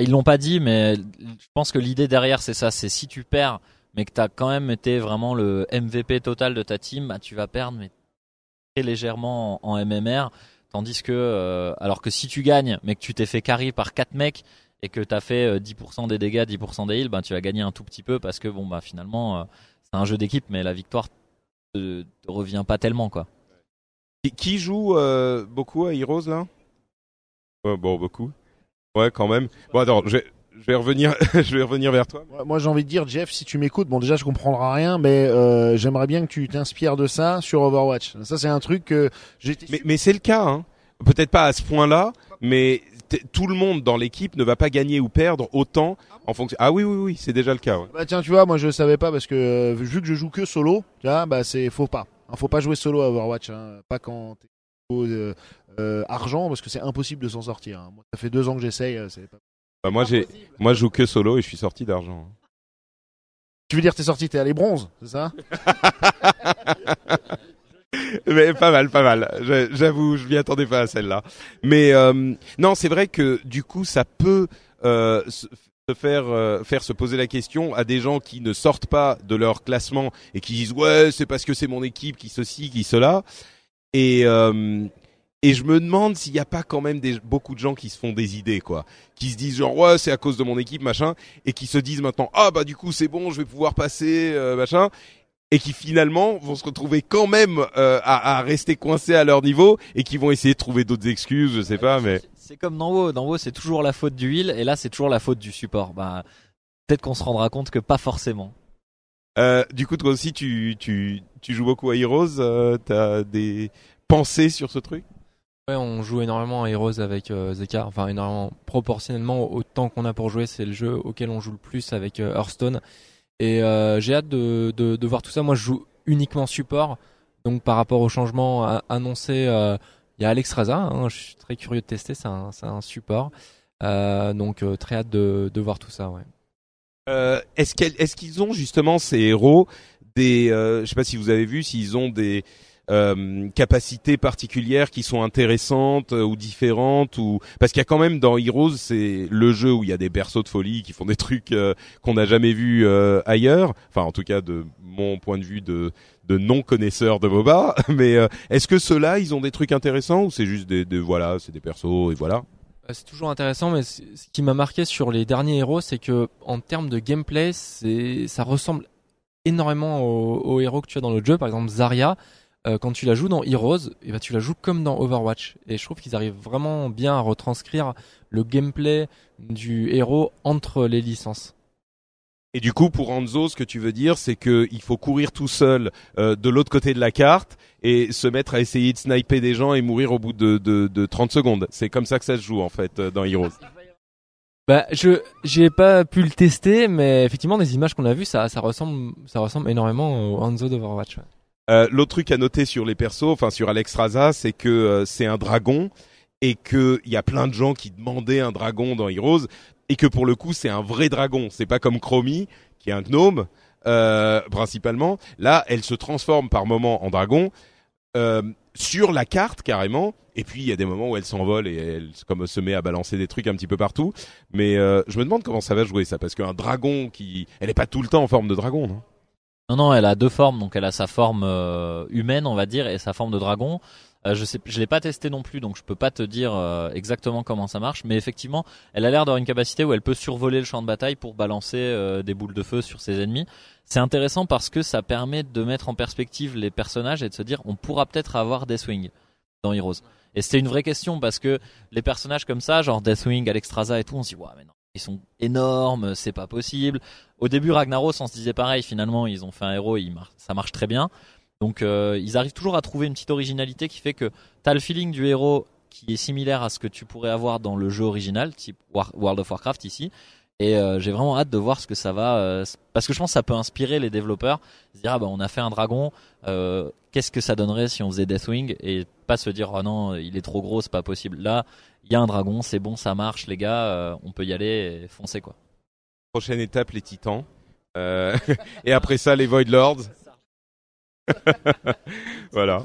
Ils l'ont pas dit, mais je pense que l'idée derrière c'est ça, c'est si tu perds, mais que tu as quand même été vraiment le MVP total de ta team, bah, tu vas perdre, mais très légèrement en, en MMR. Tandis que, euh, alors que si tu gagnes, mais que tu t'es fait carry par 4 mecs et que tu as fait euh, 10% des dégâts, 10% des heals, bah, tu vas gagner un tout petit peu parce que bon bah finalement euh, c'est un jeu d'équipe, mais la victoire te, te revient pas tellement quoi. Qui- qui joue euh, beaucoup à Heroes là? Ouais, Bon, beaucoup. Ouais, quand même. Bon, attends, je vais, je vais revenir, je vais revenir vers toi. Moi, j'ai envie de dire, Jeff, si tu m'écoutes, bon, déjà, je comprendrai rien, mais euh, j'aimerais bien que tu t'inspires de ça sur Overwatch. Ça, c'est un truc que j'ai. Mais, mais c'est le cas, hein. Peut-être pas à ce point-là, mais tout le monde dans l'équipe ne va pas gagner ou perdre autant en fonction. Ah oui, oui, oui, c'est déjà le cas. Ouais. Bah tiens, tu vois, moi je savais pas parce que euh, vu que je joue que solo, tu vois, bah c'est faut pas. Hein, faut pas jouer solo à Overwatch, hein. pas quand t'es euh, euh, argent parce que c'est impossible de s'en sortir. hein. Moi, ça fait deux ans que j'essaye. euh, c'est pas... Bah, moi, j'ai, moi, je joue que solo et je suis sorti d'argent. Tu veux dire t'es sorti, t'es allé bronze, c'est ça? Mais pas mal, pas mal. J'avoue, je m'y attendais pas à celle-là. Mais euh, non, c'est vrai que du coup, ça peut euh, se faire euh, faire se poser la question à des gens qui ne sortent pas de leur classement et qui disent ouais, c'est parce que c'est mon équipe qui ceci, qui cela. Et et je me demande s'il n'y a pas quand même des, beaucoup de gens qui se font des idées, quoi, qui se disent genre ouais c'est à cause de mon équipe machin, et qui se disent maintenant ah bah du coup c'est bon je vais pouvoir passer euh, machin, et qui finalement vont se retrouver quand même euh, à, à rester coincés à leur niveau et qui vont essayer de trouver d'autres excuses, je sais pas, mais C'est comme dans WoW, dans WoW c'est toujours la faute du heal et là c'est toujours la faute du support. Bah peut-être qu'on se rendra compte que pas forcément. euh, du coup toi aussi tu tu tu joues beaucoup à Heroes, euh, t'as des pensées sur ce truc? Ouais, on joue énormément à Heroes avec euh, Zeka, enfin énormément proportionnellement au temps qu'on a pour jouer, c'est le jeu auquel on joue le plus avec euh, Hearthstone. Et euh, j'ai hâte de, voir tout ça. Moi, je joue uniquement support, donc par rapport au changement annoncé, euh, il y a Alex Raza, hein, je suis très curieux de tester, c'est un, support. Donc très hâte de, voir tout ça. Ouais. Est-ce qu'ils ont justement ces héros des je sais pas si vous avez vu s'ils ont des euh, capacités particulières qui sont intéressantes euh, ou différentes ou parce qu'il y a quand même dans Heroes c'est le jeu où il y a des berceaux de folie qui font des trucs euh, qu'on n'a jamais vus euh, ailleurs. Enfin en tout cas de mon point de vue de de non connaisseur de MOBA. Mais euh, est-ce que ceux-là ils ont des trucs intéressants ou c'est juste des, des voilà c'est des persos et voilà? Euh, C'est toujours intéressant, mais ce qui m'a marqué sur les derniers héros, c'est que en termes de gameplay, c'est ça ressemble énormément aux, aux héros que tu as dans le jeu. Par exemple, Zarya, euh, quand tu la joues dans Heroes, et ben tu la joues comme dans Overwatch. Et je trouve qu'ils arrivent vraiment bien à retranscrire le gameplay du héros entre les licences. Et du coup, pour Hanzo, ce que tu veux dire, c'est que il faut courir tout seul euh, de l'autre côté de la carte et se mettre à essayer de sniper des gens et mourir au bout de, de, de 30 secondes. C'est comme ça que ça se joue en fait euh, dans Heroes. Bah, je j'ai pas pu le tester, mais effectivement, des images qu'on a vues, ça, ça ressemble, ça ressemble énormément au Hanzo d'Overwatch. ouais. Euh, L'autre truc à noter sur les persos, enfin sur Alex Raza, c'est que euh, c'est un dragon et que il y a plein de gens qui demandaient un dragon dans Heroes et que pour le coup c'est un vrai dragon. C'est pas comme Chromie qui est un gnome euh, principalement. Là, elle se transforme par moments en dragon euh, sur la carte carrément. Et puis il y a des moments où elle s'envole et elle comme se met à balancer des trucs un petit peu partout. Mais euh, je me demande comment ça va jouer ça parce qu'un dragon qui, elle est pas tout le temps en forme de dragon, non? Non, non, elle a deux formes. Donc, elle a sa forme euh, humaine, on va dire, et sa forme de dragon. Euh, je sais, l'ai pas testé non plus, donc je peux pas te dire euh, exactement comment ça marche. Mais effectivement, elle a l'air d'avoir une capacité où elle peut survoler le champ de bataille pour balancer euh, des boules de feu sur ses ennemis. C'est intéressant parce que ça permet de mettre en perspective les personnages et de se dire, on pourra peut-être avoir des swings dans Heroes. Et c'était une vraie question parce que les personnages comme ça, genre Deathwing, Alexstrasza et tout, on se dit, ouais, mais non, ils sont énormes, c'est pas possible. Au début, Ragnaros, on se disait pareil. Finalement, ils ont fait un héros, mar- ça marche très bien. Donc, euh, ils arrivent toujours à trouver une petite originalité qui fait que t'as le feeling du héros qui est similaire à ce que tu pourrais avoir dans le jeu original, type World of Warcraft ici. Et euh, j'ai vraiment hâte de voir ce que ça va, euh, parce que je pense que ça peut inspirer les développeurs, se dire ah bah on a fait un dragon, euh, qu'est-ce que ça donnerait si on faisait Deathwing et pas se dire oh non il est trop gros, c'est pas possible. Là, il y a un dragon, c'est bon, ça marche les gars, euh, on peut y aller et foncer quoi. Prochaine étape, les titans. Euh, et après ça, les Void Lords. voilà.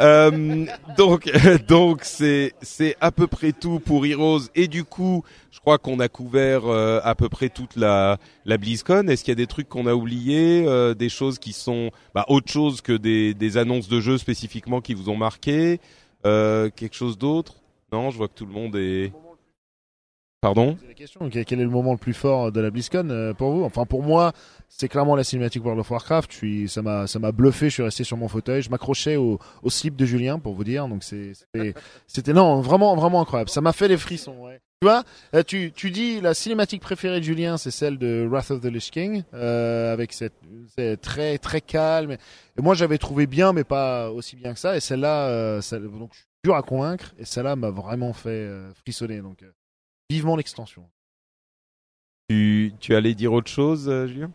Euh, donc, donc c'est c'est à peu près tout pour Heroes. Et du coup, je crois qu'on a couvert euh, à peu près toute la la BlizzCon. Est-ce qu'il y a des trucs qu'on a oubliés, euh, des choses qui sont bah, autre chose que des des annonces de jeux spécifiquement qui vous ont marqué, euh, quelque chose d'autre? Non, je vois que tout le monde est. Pardon la question. Quel est le moment le plus fort de la BlizzCon euh, pour vous? Enfin, pour moi, c'est clairement la cinématique World of Warcraft. Je suis, ça m'a, ça m'a bluffé. Je suis resté sur mon fauteuil. Je m'accrochais au, au slip de Julien pour vous dire. Donc c'est, c'était, c'était non, vraiment, vraiment incroyable. Ça m'a fait les frissons. Ouais. Tu vois, euh, tu, tu dis la cinématique préférée de Julien, c'est celle de Wrath of the Lich King, euh, avec cette, c'est très, très calme. Et moi, j'avais trouvé bien, mais pas aussi bien que ça. Et celle-là, euh, celle- donc je suis dur à convaincre. Et celle-là m'a vraiment fait euh, frissonner. Donc euh, vivement l'extension. Tu tu allais dire autre chose, euh, Julien?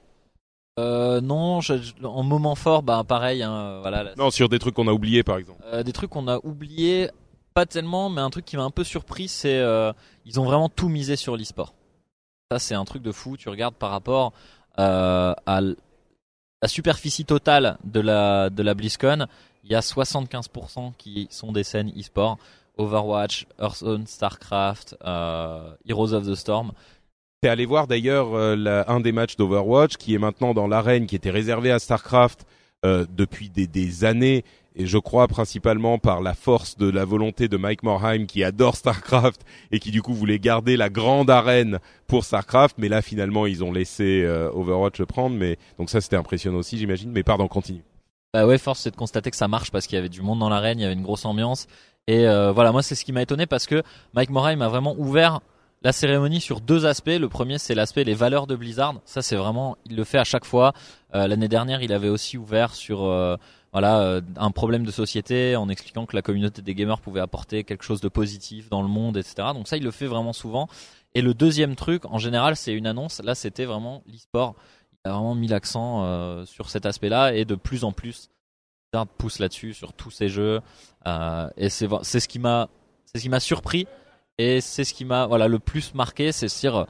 Euh, non, je- je- en moment fort, bah pareil, hein, voilà. la- Non, sur des trucs qu'on a oubliés, par exemple. Euh, des trucs qu'on a oubliés, pas tellement, mais un truc qui m'a un peu surpris, c'est euh, ils ont vraiment tout misé sur l'e-sport. Ça, c'est un truc de fou. Tu regardes par rapport euh, à la superficie totale de la de la BlizzCon, il y a 75% qui sont des scènes e-sport. Overwatch, Hearthstone, Starcraft, euh, Heroes of the Storm. T'es allé voir d'ailleurs euh, un des matchs d'Overwatch qui est maintenant dans l'arène, qui était réservé à Starcraft euh, depuis des, des années, et je crois principalement par la force de la volonté de Mike Morheim qui adore Starcraft et qui du coup voulait garder la grande arène pour Starcraft, mais là finalement ils ont laissé euh, Overwatch le prendre, mais donc ça c'était impressionnant aussi j'imagine. Mais pardon, continue. Bah ouais, force c'est de constater que ça marche parce qu'il y avait du monde dans l'arène, il y avait une grosse ambiance. Et euh, voilà, moi c'est ce qui m'a étonné parce que Mike Morheim a vraiment ouvert la cérémonie sur deux aspects. Le premier c'est l'aspect les valeurs de Blizzard. Ça c'est vraiment, il le fait à chaque fois. Euh, L'année dernière il avait aussi ouvert sur euh, voilà euh, un problème de société en expliquant que la communauté des gamers pouvait apporter quelque chose de positif dans le monde, etc. Donc ça il le fait vraiment souvent. Et le deuxième truc, en général, c'est une annonce. Là, c'était vraiment l'e-sport. Il a vraiment mis l'accent euh, sur cet aspect-là et de plus en plus, Pousse là-dessus sur tous ses jeux. Euh, et c'est ce qui m'a c'est surpris et c'est ce qui m'a voilà le plus marqué, c'est dire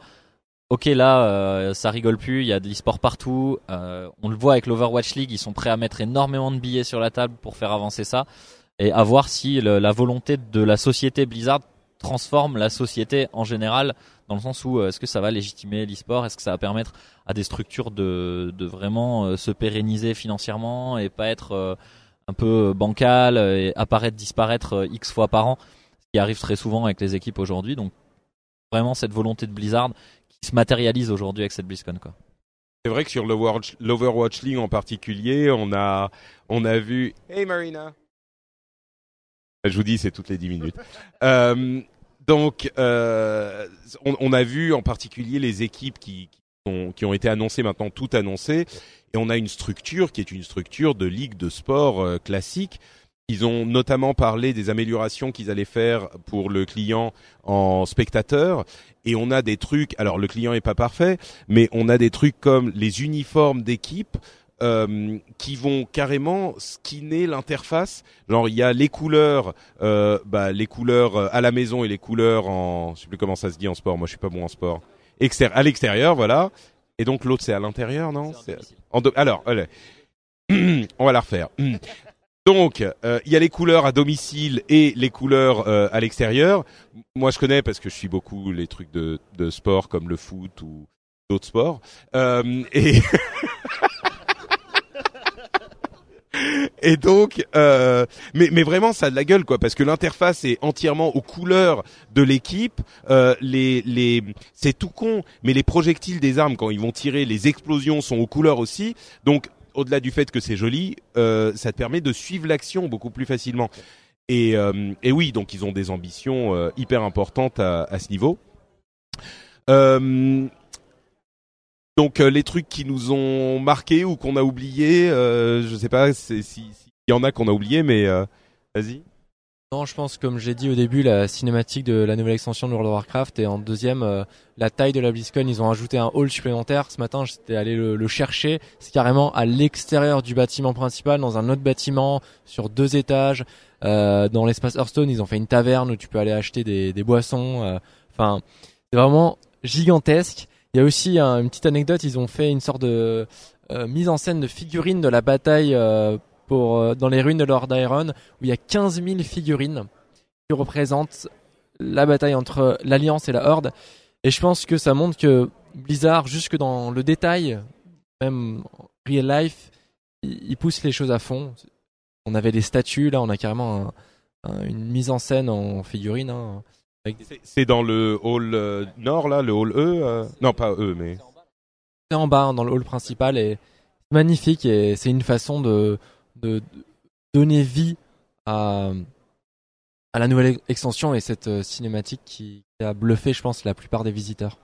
ok là euh, ça rigole plus, il y a de l'e-sport partout. Euh, on le voit avec l'Overwatch League, ils sont prêts à mettre énormément de billets sur la table pour faire avancer ça et à voir si la volonté de la société Blizzard transforme la société en général dans le sens où euh, est-ce que ça va légitimer l'e-sport, est-ce que ça va permettre à des structures de, de vraiment euh, se pérenniser financièrement et pas être euh, un peu bancal et apparaître, disparaître x fois par an, ce qui arrive très souvent avec les équipes aujourd'hui. Donc vraiment cette volonté de Blizzard qui se matérialise aujourd'hui avec cette BlizzCon quoi. C'est vrai que sur l'Overwatch l'Overwatch League en particulier, on a on a vu Hey Marina. Je vous dis, c'est toutes les 10 minutes. Euh, donc, euh, on, on a vu en particulier les équipes qui, qui, ont, qui ont été annoncées maintenant, toutes annoncées, et on a une structure qui est une structure de ligue de sport euh, classique. Ils ont notamment parlé des améliorations qu'ils allaient faire pour le client en spectateur, et on a des trucs. Alors, le client est pas parfait, mais on a des trucs comme les uniformes d'équipe euh, qui vont carrément skinner l'interface. Genre il y a les couleurs, euh, bah, les couleurs euh, à la maison et les couleurs en, je sais plus comment ça se dit en sport. Moi je suis pas bon en sport. À l'extérieur, voilà. Et donc l'autre c'est à l'intérieur, non? En do- Alors, allez. on va la refaire. Donc, euh, il y a les couleurs à domicile et les couleurs euh, à l'extérieur. Moi, je connais parce que je suis beaucoup les trucs de, de sport comme le foot ou d'autres sports. Euh, et Et donc, euh, mais, mais vraiment, ça a de la gueule, quoi, parce que l'interface est entièrement aux couleurs de l'équipe. Euh, les, les, c'est tout con, mais les projectiles des armes, quand ils vont tirer, les explosions sont aux couleurs aussi. Donc, au-delà du fait que c'est joli, euh, ça te permet de suivre l'action beaucoup plus facilement. Et, euh, et oui, donc ils ont des ambitions euh, hyper importantes à, à ce niveau. Euh, donc euh, les trucs qui nous ont marqué ou qu'on a oublié, euh, je sais pas si s'il y en a qu'on a oublié, mais euh, vas-y. Non, je pense, comme j'ai dit au début, la cinématique de la nouvelle extension de World of Warcraft et en deuxième, euh, la taille de la BlizzCon. Ils ont ajouté un hall supplémentaire. Ce matin, j'étais allé le, le chercher. C'est carrément à l'extérieur du bâtiment principal, dans un autre bâtiment, sur deux étages. Euh, dans l'espace Hearthstone, ils ont fait une taverne où tu peux aller acheter des, des boissons. euh, Enfin, c'est vraiment gigantesque. Il y a aussi un- une petite anecdote. Ils ont fait une sorte de euh, mise en scène de figurines de la bataille euh, pour euh, dans les ruines de Lord Iron où il y a 15 000 figurines qui représentent la bataille entre l'Alliance et la Horde. Et je pense que ça montre que Blizzard, jusque dans le détail, même en real life, il, pousse les choses à fond. On avait des statues, là, on a carrément un- un- une mise en scène en figurine. hein, C'est- dans le hall euh, nord là, le hall E. euh, Non, pas E, mais C'est en bas, dans le hall principal, et c'est magnifique. Et c'est une façon de, donner vie à, à la nouvelle extension et cette euh, cinématique qui, a bluffé, je pense, la plupart des visiteurs.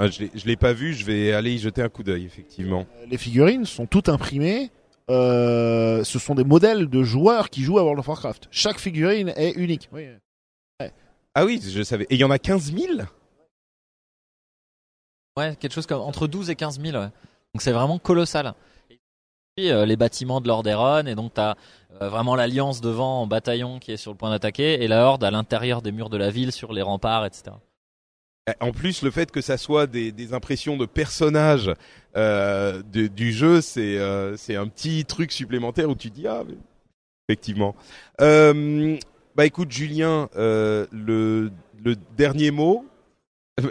Ah, je l'ai- je l'ai pas vu. Je vais aller y jeter un coup d'œil effectivement. Les figurines sont toutes imprimées. Euh, ce sont des modèles de joueurs qui jouent à World of Warcraft. Chaque figurine est unique. Oui. Ah oui, je savais. Et il y en a 15 000 Ouais, quelque chose comme entre 12 et 15 000. ouais. Donc c'est vraiment colossal. Et puis, euh, les bâtiments de Lordaeron, et donc t'as euh, vraiment l'alliance devant en bataillon qui est sur le point d'attaquer, et la horde à l'intérieur des murs de la ville sur les remparts, etc. Eh, En plus, le fait que ça soit des, des impressions de personnages euh, de- du jeu, c'est euh, un petit truc supplémentaire où tu te dis ah mais- effectivement. Euh, bah écoute Julien, euh, le le dernier mot.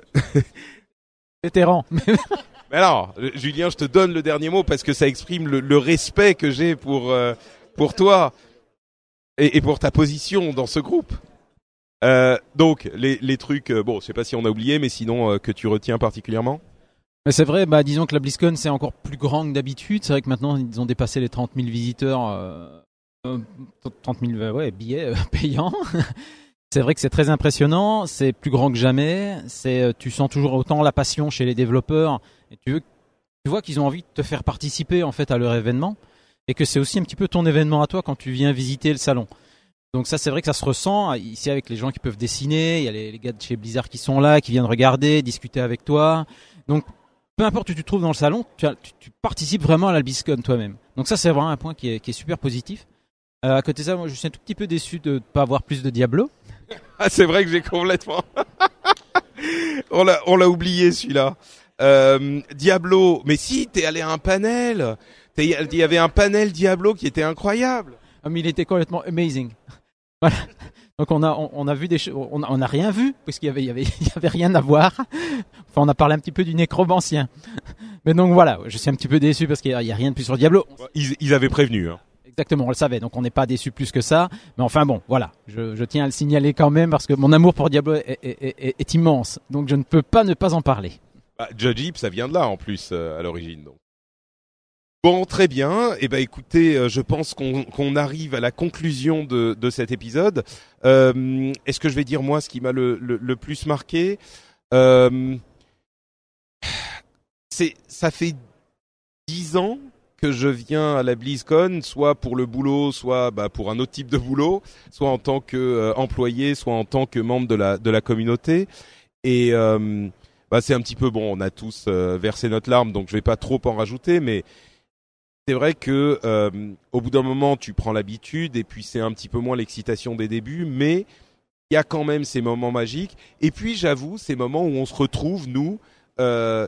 Vétéran. Mais alors, Julien, je te donne le dernier mot parce que ça exprime le, le respect que j'ai pour euh, pour toi et, et pour ta position dans ce groupe. Euh, donc les les trucs, bon, je sais pas si on a oublié, mais sinon que tu retiens particulièrement. Mais c'est vrai, bah, disons que la BlizzCon c'est encore plus grand que d'habitude. C'est vrai que maintenant ils ont dépassé les 30 000 visiteurs, euh, 30 000 euh, billets euh, payants. c'est vrai que c'est très impressionnant, c'est plus grand que jamais. C'est, euh, tu sens toujours autant la passion chez les développeurs. Tu, vois qu'ils ont envie de te faire participer en fait à leur événement et que c'est aussi un petit peu ton événement à toi quand tu viens visiter le salon. Donc ça c'est vrai que ça se ressent ici avec les gens qui peuvent dessiner, il y a les, gars de chez Blizzard qui sont là, qui viennent regarder, discuter avec toi. Donc peu importe où tu te trouves dans le salon, tu, participes vraiment à la toi-même. Donc ça c'est vraiment un point qui est super positif. Euh, à côté de ça, moi je suis un tout petit peu déçu de ne pas avoir plus de Diablo. Ah, c'est vrai que j'ai complètement. on l'a, on l'a oublié celui-là. Euh, Diablo, mais si, t'es allé à un panel. Il y avait un panel Diablo qui était incroyable. Ah, mais il était complètement amazing. Voilà. Donc on a on, on a vu des choses, on a- on n'a rien vu parce qu'il y avait il y avait il y avait rien à voir. Enfin on a parlé un petit peu du nécromancien. Mais donc voilà, je suis un petit peu déçu parce qu'il y a, y a rien de plus sur Diablo. Ils, ils avaient prévenu. Hein. Exactement, on le savait, donc on n'est pas déçu plus que ça. Mais enfin bon, voilà, je, tiens à le signaler quand même parce que mon amour pour Diablo est, immense, donc je ne peux pas ne pas en parler. Bah, Judge Ip, ça vient de là en plus euh, à l'origine. Bon, très bien. Eh ben, écoutez, euh, je pense qu'on arrive à la conclusion de, cet épisode. Euh, Est-ce que je vais dire moi ce qui m'a le, le, plus marqué? C'est, ça fait dix ans que je viens à la BlizzCon, soit pour le boulot, soit bah, pour un autre type de boulot, soit en tant qu'employé, soit en tant que membre de la de la communauté. Et euh, bah, c'est un petit peu bon. On a tous euh, versé notre larme, donc je vais pas trop en rajouter, mais c'est vrai que euh, au bout d'un moment, tu prends l'habitude, et puis c'est un petit peu moins l'excitation des débuts, mais il y a quand même ces moments magiques. Et puis j'avoue, ces moments où on se retrouve nous. Euh,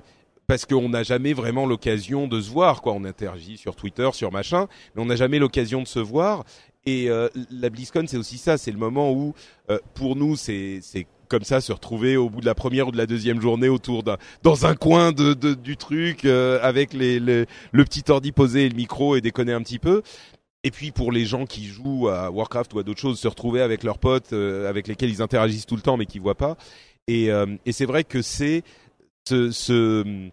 parce qu'on n'a jamais vraiment l'occasion de se voir, quoi. On interagit sur Twitter, sur machin, mais on n'a jamais l'occasion de se voir. Et euh, la BlizzCon, c'est aussi ça. C'est le moment où, euh, pour nous, c'est comme ça se retrouver au bout de la première ou de la deuxième journée autour d'un dans un coin de, du truc euh, avec le petit ordi posé et le micro et déconner un petit peu. Et puis pour les gens qui jouent à Warcraft ou à d'autres choses, se retrouver avec leurs potes avec lesquels ils interagissent tout le temps mais qui voient pas. Et, et c'est vrai que c'est ce, ce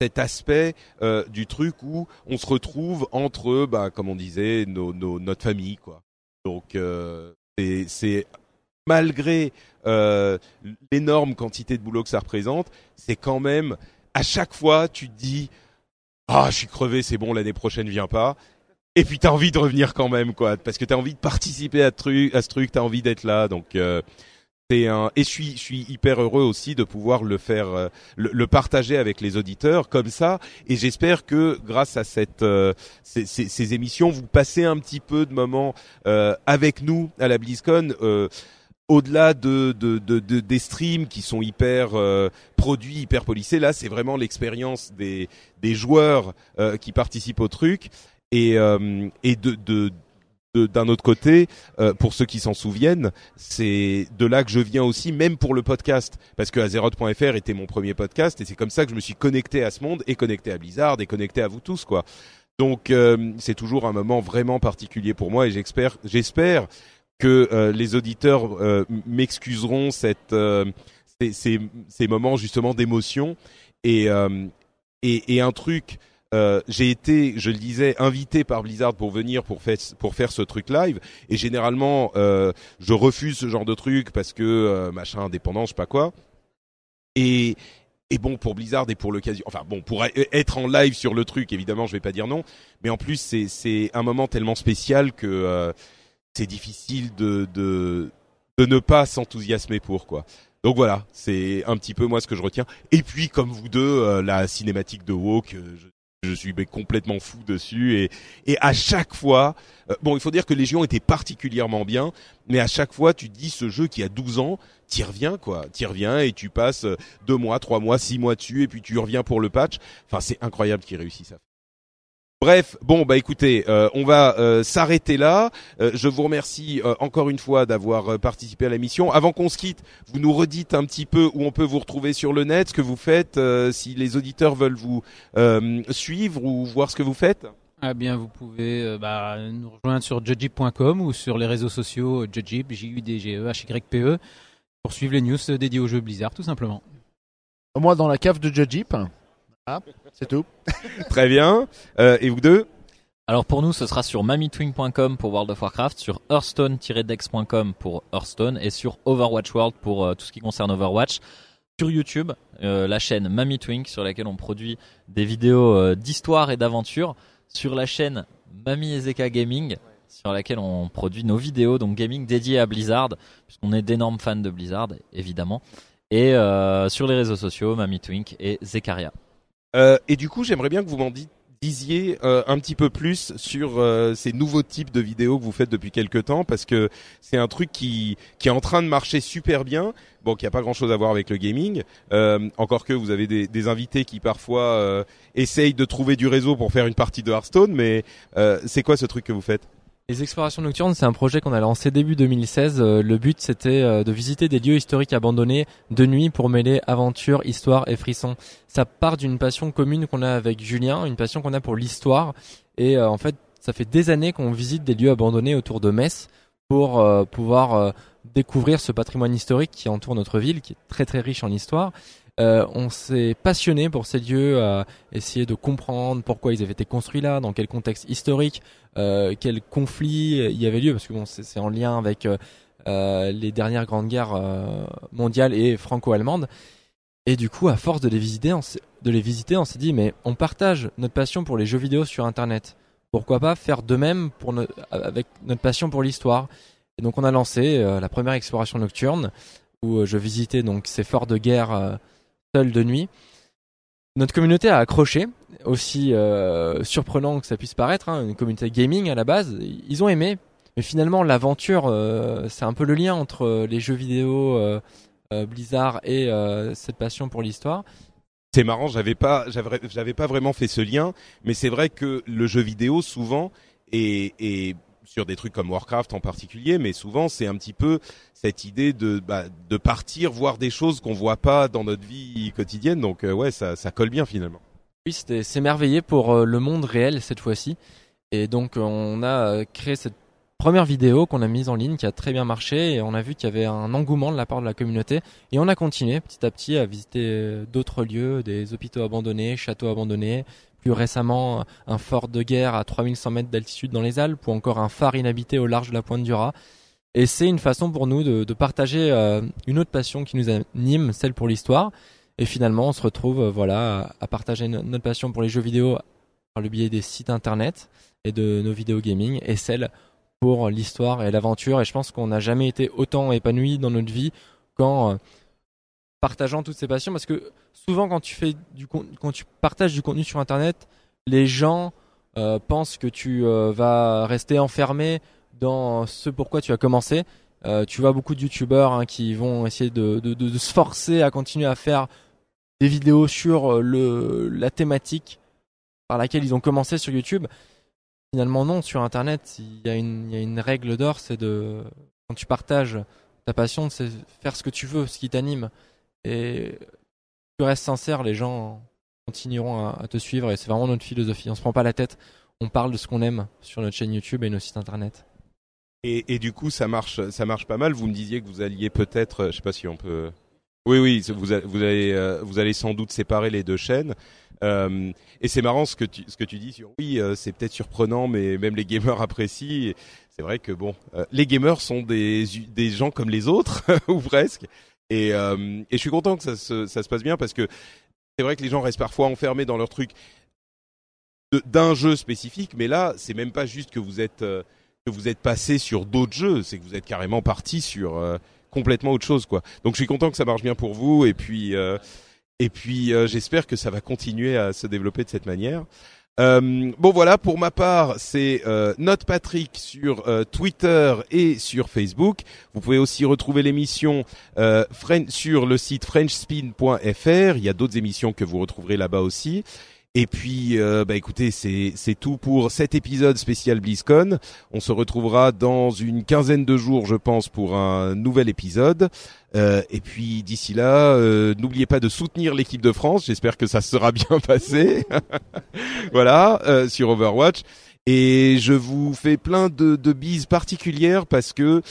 cet aspect euh, du truc où on se retrouve entre, bah, comme on disait, nos, nos, notre famille, quoi. Donc euh, c'est- malgré euh, l'énorme quantité de boulot que ça représente, c'est quand même à chaque fois tu te dis ah je suis crevé, c'est bon l'année prochaine vient pas. Et puis t'as envie de revenir quand même quoi, parce que t'as envie de participer à, truc, à ce truc, t'as envie d'être là, donc euh, et je suis je suis hyper heureux aussi de pouvoir le faire euh, le, partager avec les auditeurs comme ça. Et j'espère que grâce à cette euh, ces, émissions vous passez un petit peu de moments euh, avec nous à la BlizzCon au-delà de, de, de, de, des streams qui sont hyper produits, hyper polissés, là c'est vraiment l'expérience des, des joueurs qui participent au truc. Et, et de, de, d'un autre côté, euh, pour ceux qui s'en souviennent, c'est de là que je viens aussi, même pour le podcast, parce que Azeroth.fr était mon premier podcast, et c'est comme ça que je me suis connecté à ce monde, et connecté à Blizzard, et connecté à vous tous, quoi. Donc euh, c'est toujours un moment vraiment particulier pour moi, et j'espère, que euh, les auditeurs m'excuseront ces, moments justement d'émotion et un truc euh, j'ai été, je le disais, invité par Blizzard pour venir pour faire ce truc live. Et généralement, euh, je refuse ce genre de truc parce que euh, machin indépendant, je sais pas quoi. Et bon pour Blizzard et pour l'occasion, enfin bon pour être en live sur le truc, évidemment, je vais pas dire non. Mais en plus, c'est un moment tellement spécial que c'est difficile de de ne pas s'enthousiasmer pour quoi. Donc voilà, c'est un petit peu moi ce que je retiens. Et puis comme vous deux, la cinématique de Walk, je je suis complètement fou dessus et, et à chaque fois, euh, bon, il faut dire que Légion était particulièrement bien, mais à chaque fois, tu dis ce jeu qui a 12 ans, t'y reviens quoi, t'y reviens et tu passes euh, deux mois, trois mois, six mois dessus et puis tu reviens pour le patch. Enfin, c'est incroyable qu'ils réussissent ça. Bref, bon bah écoutez, euh, on va euh, s'arrêter là. Euh, je vous remercie encore une fois d'avoir participé à la mission. Avant qu'on se quitte, vous nous redites un petit peu où on peut vous retrouver sur le net, ce que vous faites, si les auditeurs veulent vous suivre ou voir ce que vous faites. Ah bien, vous pouvez bah, nous rejoindre sur judgip.com ou sur les réseaux sociaux judgip, J U D G E H Y P E pour suivre les news dédiées aux jeux Blizzard tout simplement. Moi dans la cave de Judgip. Ah, c'est tout. Très bien. Euh, et vous deux alors pour nous, ce sera sur mamitwing.com pour World of Warcraft, sur hearthstone-dex.com pour Hearthstone et sur Overwatch World pour euh, tout ce qui concerne Overwatch. Sur YouTube, euh, la chaîne Mamitwing sur laquelle on produit des vidéos euh, d'histoire et d'aventure. Sur la chaîne Mami Ezeka Gaming sur laquelle on produit nos vidéos, donc gaming dédié à Blizzard, puisqu'on est d'énormes fans de Blizzard, évidemment. Et sur les réseaux sociaux, Mamitwink et Zekaria. Euh, et du coup, j'aimerais bien que vous m'en disiez euh, un petit peu plus sur euh, ces nouveaux types de vidéos que vous faites depuis quelques temps parce que c'est un truc qui est en train de marcher super bien. Bon qui a pas grand chose à voir avec le gaming. Encore que vous avez des invités qui parfois essayent de trouver du réseau pour faire une partie de Hearthstone mais c'est quoi ce truc que vous faites? Les explorations nocturnes, c'est un projet qu'on a lancé début 2016. Euh, le but, c'était euh, de visiter des lieux historiques abandonnés de nuit pour mêler aventure, histoire et frisson. Ça part d'une passion commune qu'on a avec Julien, une passion qu'on a pour l'histoire. Et euh, en fait, ça fait des années qu'on visite des lieux abandonnés autour de Metz pour pouvoir découvrir ce patrimoine historique qui entoure notre ville, qui est très très riche en histoire. Euh, on s'est passionné pour ces lieux, à essayer de comprendre pourquoi ils avaient été construits là, dans quel contexte historique, euh, quel conflit y avait lieu, parce que bon, c'est en lien avec euh, les dernières grandes guerres mondiales et franco-allemandes. Et du coup, à force de les visiter, on de les visiter, on s'est dit, mais on partage notre passion pour les jeux vidéo sur Internet. Pourquoi pas faire de même pour avec notre passion pour l'histoire? Et donc, on a lancé la première exploration nocturne où je visitais donc ces forts de guerre de nuit. Notre communauté a accroché, aussi euh, surprenant que ça puisse paraître, hein, une communauté gaming à la base. Ils ont aimé, mais finalement l'aventure, euh, c'est un peu le lien entre les jeux vidéo euh, Blizzard et cette passion pour l'histoire. C'est marrant, j'avais pas, j'avais pas vraiment fait ce lien, mais c'est vrai que le jeu vidéo souvent est sur des trucs comme Warcraft en particulier, mais souvent c'est un petit peu cette idée de bah, de partir voir des choses qu'on voit pas dans notre vie quotidienne. Donc euh, ouais, ça, ça colle bien finalement. Oui, c'était s'émerveiller pour euh, le monde réel cette fois-ci. Et donc on a euh, créé cette première vidéo qu'on a mise en ligne qui a très bien marché et on a vu qu'il y avait un engouement de la part de la communauté et on a continué petit à petit à visiter d'autres lieux, des hôpitaux abandonnés, châteaux abandonnés, récemment un fort de guerre à 3100 mètres d'altitude dans les Alpes ou encore un phare inhabité au large de la pointe du Raz. Et c'est une façon pour nous de, partager euh, une autre passion qui nous anime, celle pour l'histoire. Et finalement, on se retrouve euh, voilà à, partager no- notre passion pour les jeux vidéo par le biais des sites internet et de nos vidéos gaming et celle pour l'histoire et l'aventure. Et je pense qu'on n'a jamais été autant épanoui dans notre vie qu'en euh, partageant toutes ces passions. Parce que souvent, quand tu fais du quand tu partages du contenu sur internet, les gens euh, pensent que tu euh, vas rester enfermé dans ce pourquoi tu as commencé. Euh, tu vois beaucoup de youtubeurs hein, qui vont essayer de, se forcer à continuer à faire des vidéos sur le, la thématique par laquelle ils ont commencé sur YouTube. Finalement, non, sur Internet, il y a une, il y a une règle d'or, c'est de, quand tu partages ta passion, c'est faire ce que tu veux, ce qui t'anime. Et tu restes sincère, les gens continueront à, te suivre et c'est vraiment notre philosophie. On se prend pas la tête, on parle de ce qu'on aime sur notre chaîne YouTube et nos sites internet. Et, du coup, ça marche, ça marche pas mal. Vous me disiez que vous alliez peut-être, euh, je sais pas si on peut. Oui, oui, vous, allez, euh, vous allez sans doute séparer les deux chaînes. Euh, et c'est marrant ce que tu, ce que tu dis sur. Oui, c'est peut-être surprenant, mais même les gamers apprécient. C'est vrai que bon, les gamers sont des, des gens comme les autres ou presque. Et, euh, et je suis content que ça se, ça se passe bien parce que c'est vrai que les gens restent parfois enfermés dans leur truc d'un jeu spécifique, mais là, c'est même pas juste que vous êtes euh, que vous êtes passé sur d'autres jeux, c'est que vous êtes carrément parti sur euh, complètement autre chose, quoi. Donc, je suis content que ça marche bien pour vous, et puis euh, et puis euh, j'espère que ça va continuer à se développer de cette manière. Euh, bon voilà, pour ma part, c'est euh, Note Patrick sur euh, Twitter et sur Facebook. Vous pouvez aussi retrouver l'émission euh, sur le site frenchspin.fr. Il y a d'autres émissions que vous retrouverez là-bas aussi. Et puis, euh, bah écoutez, c'est tout pour cet épisode spécial BlizzCon. On se retrouvera dans une quinzaine de jours, je pense, pour un nouvel épisode. Euh, et puis d'ici là, euh, n'oubliez pas de soutenir l'équipe de France. J'espère que ça sera bien passé. voilà, euh, sur Overwatch. Et je vous fais plein de, de bises particulières parce que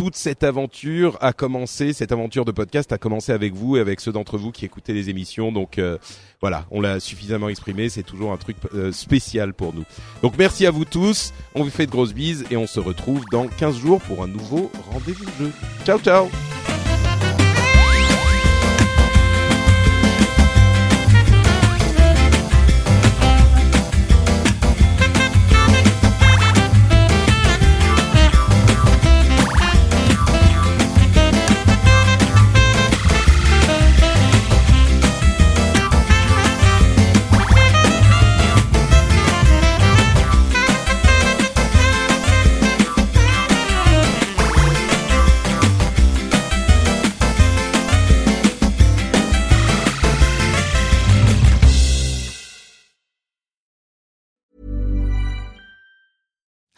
toute cette aventure a commencé, cette aventure de podcast a commencé avec vous et avec ceux d'entre vous qui écoutez les émissions. Donc euh, voilà, on l'a suffisamment exprimé, c'est toujours un truc euh, spécial pour nous. Donc merci à vous tous, on vous fait de grosses bises et on se retrouve dans 15 jours pour un nouveau rendez-vous de jeu. Ciao ciao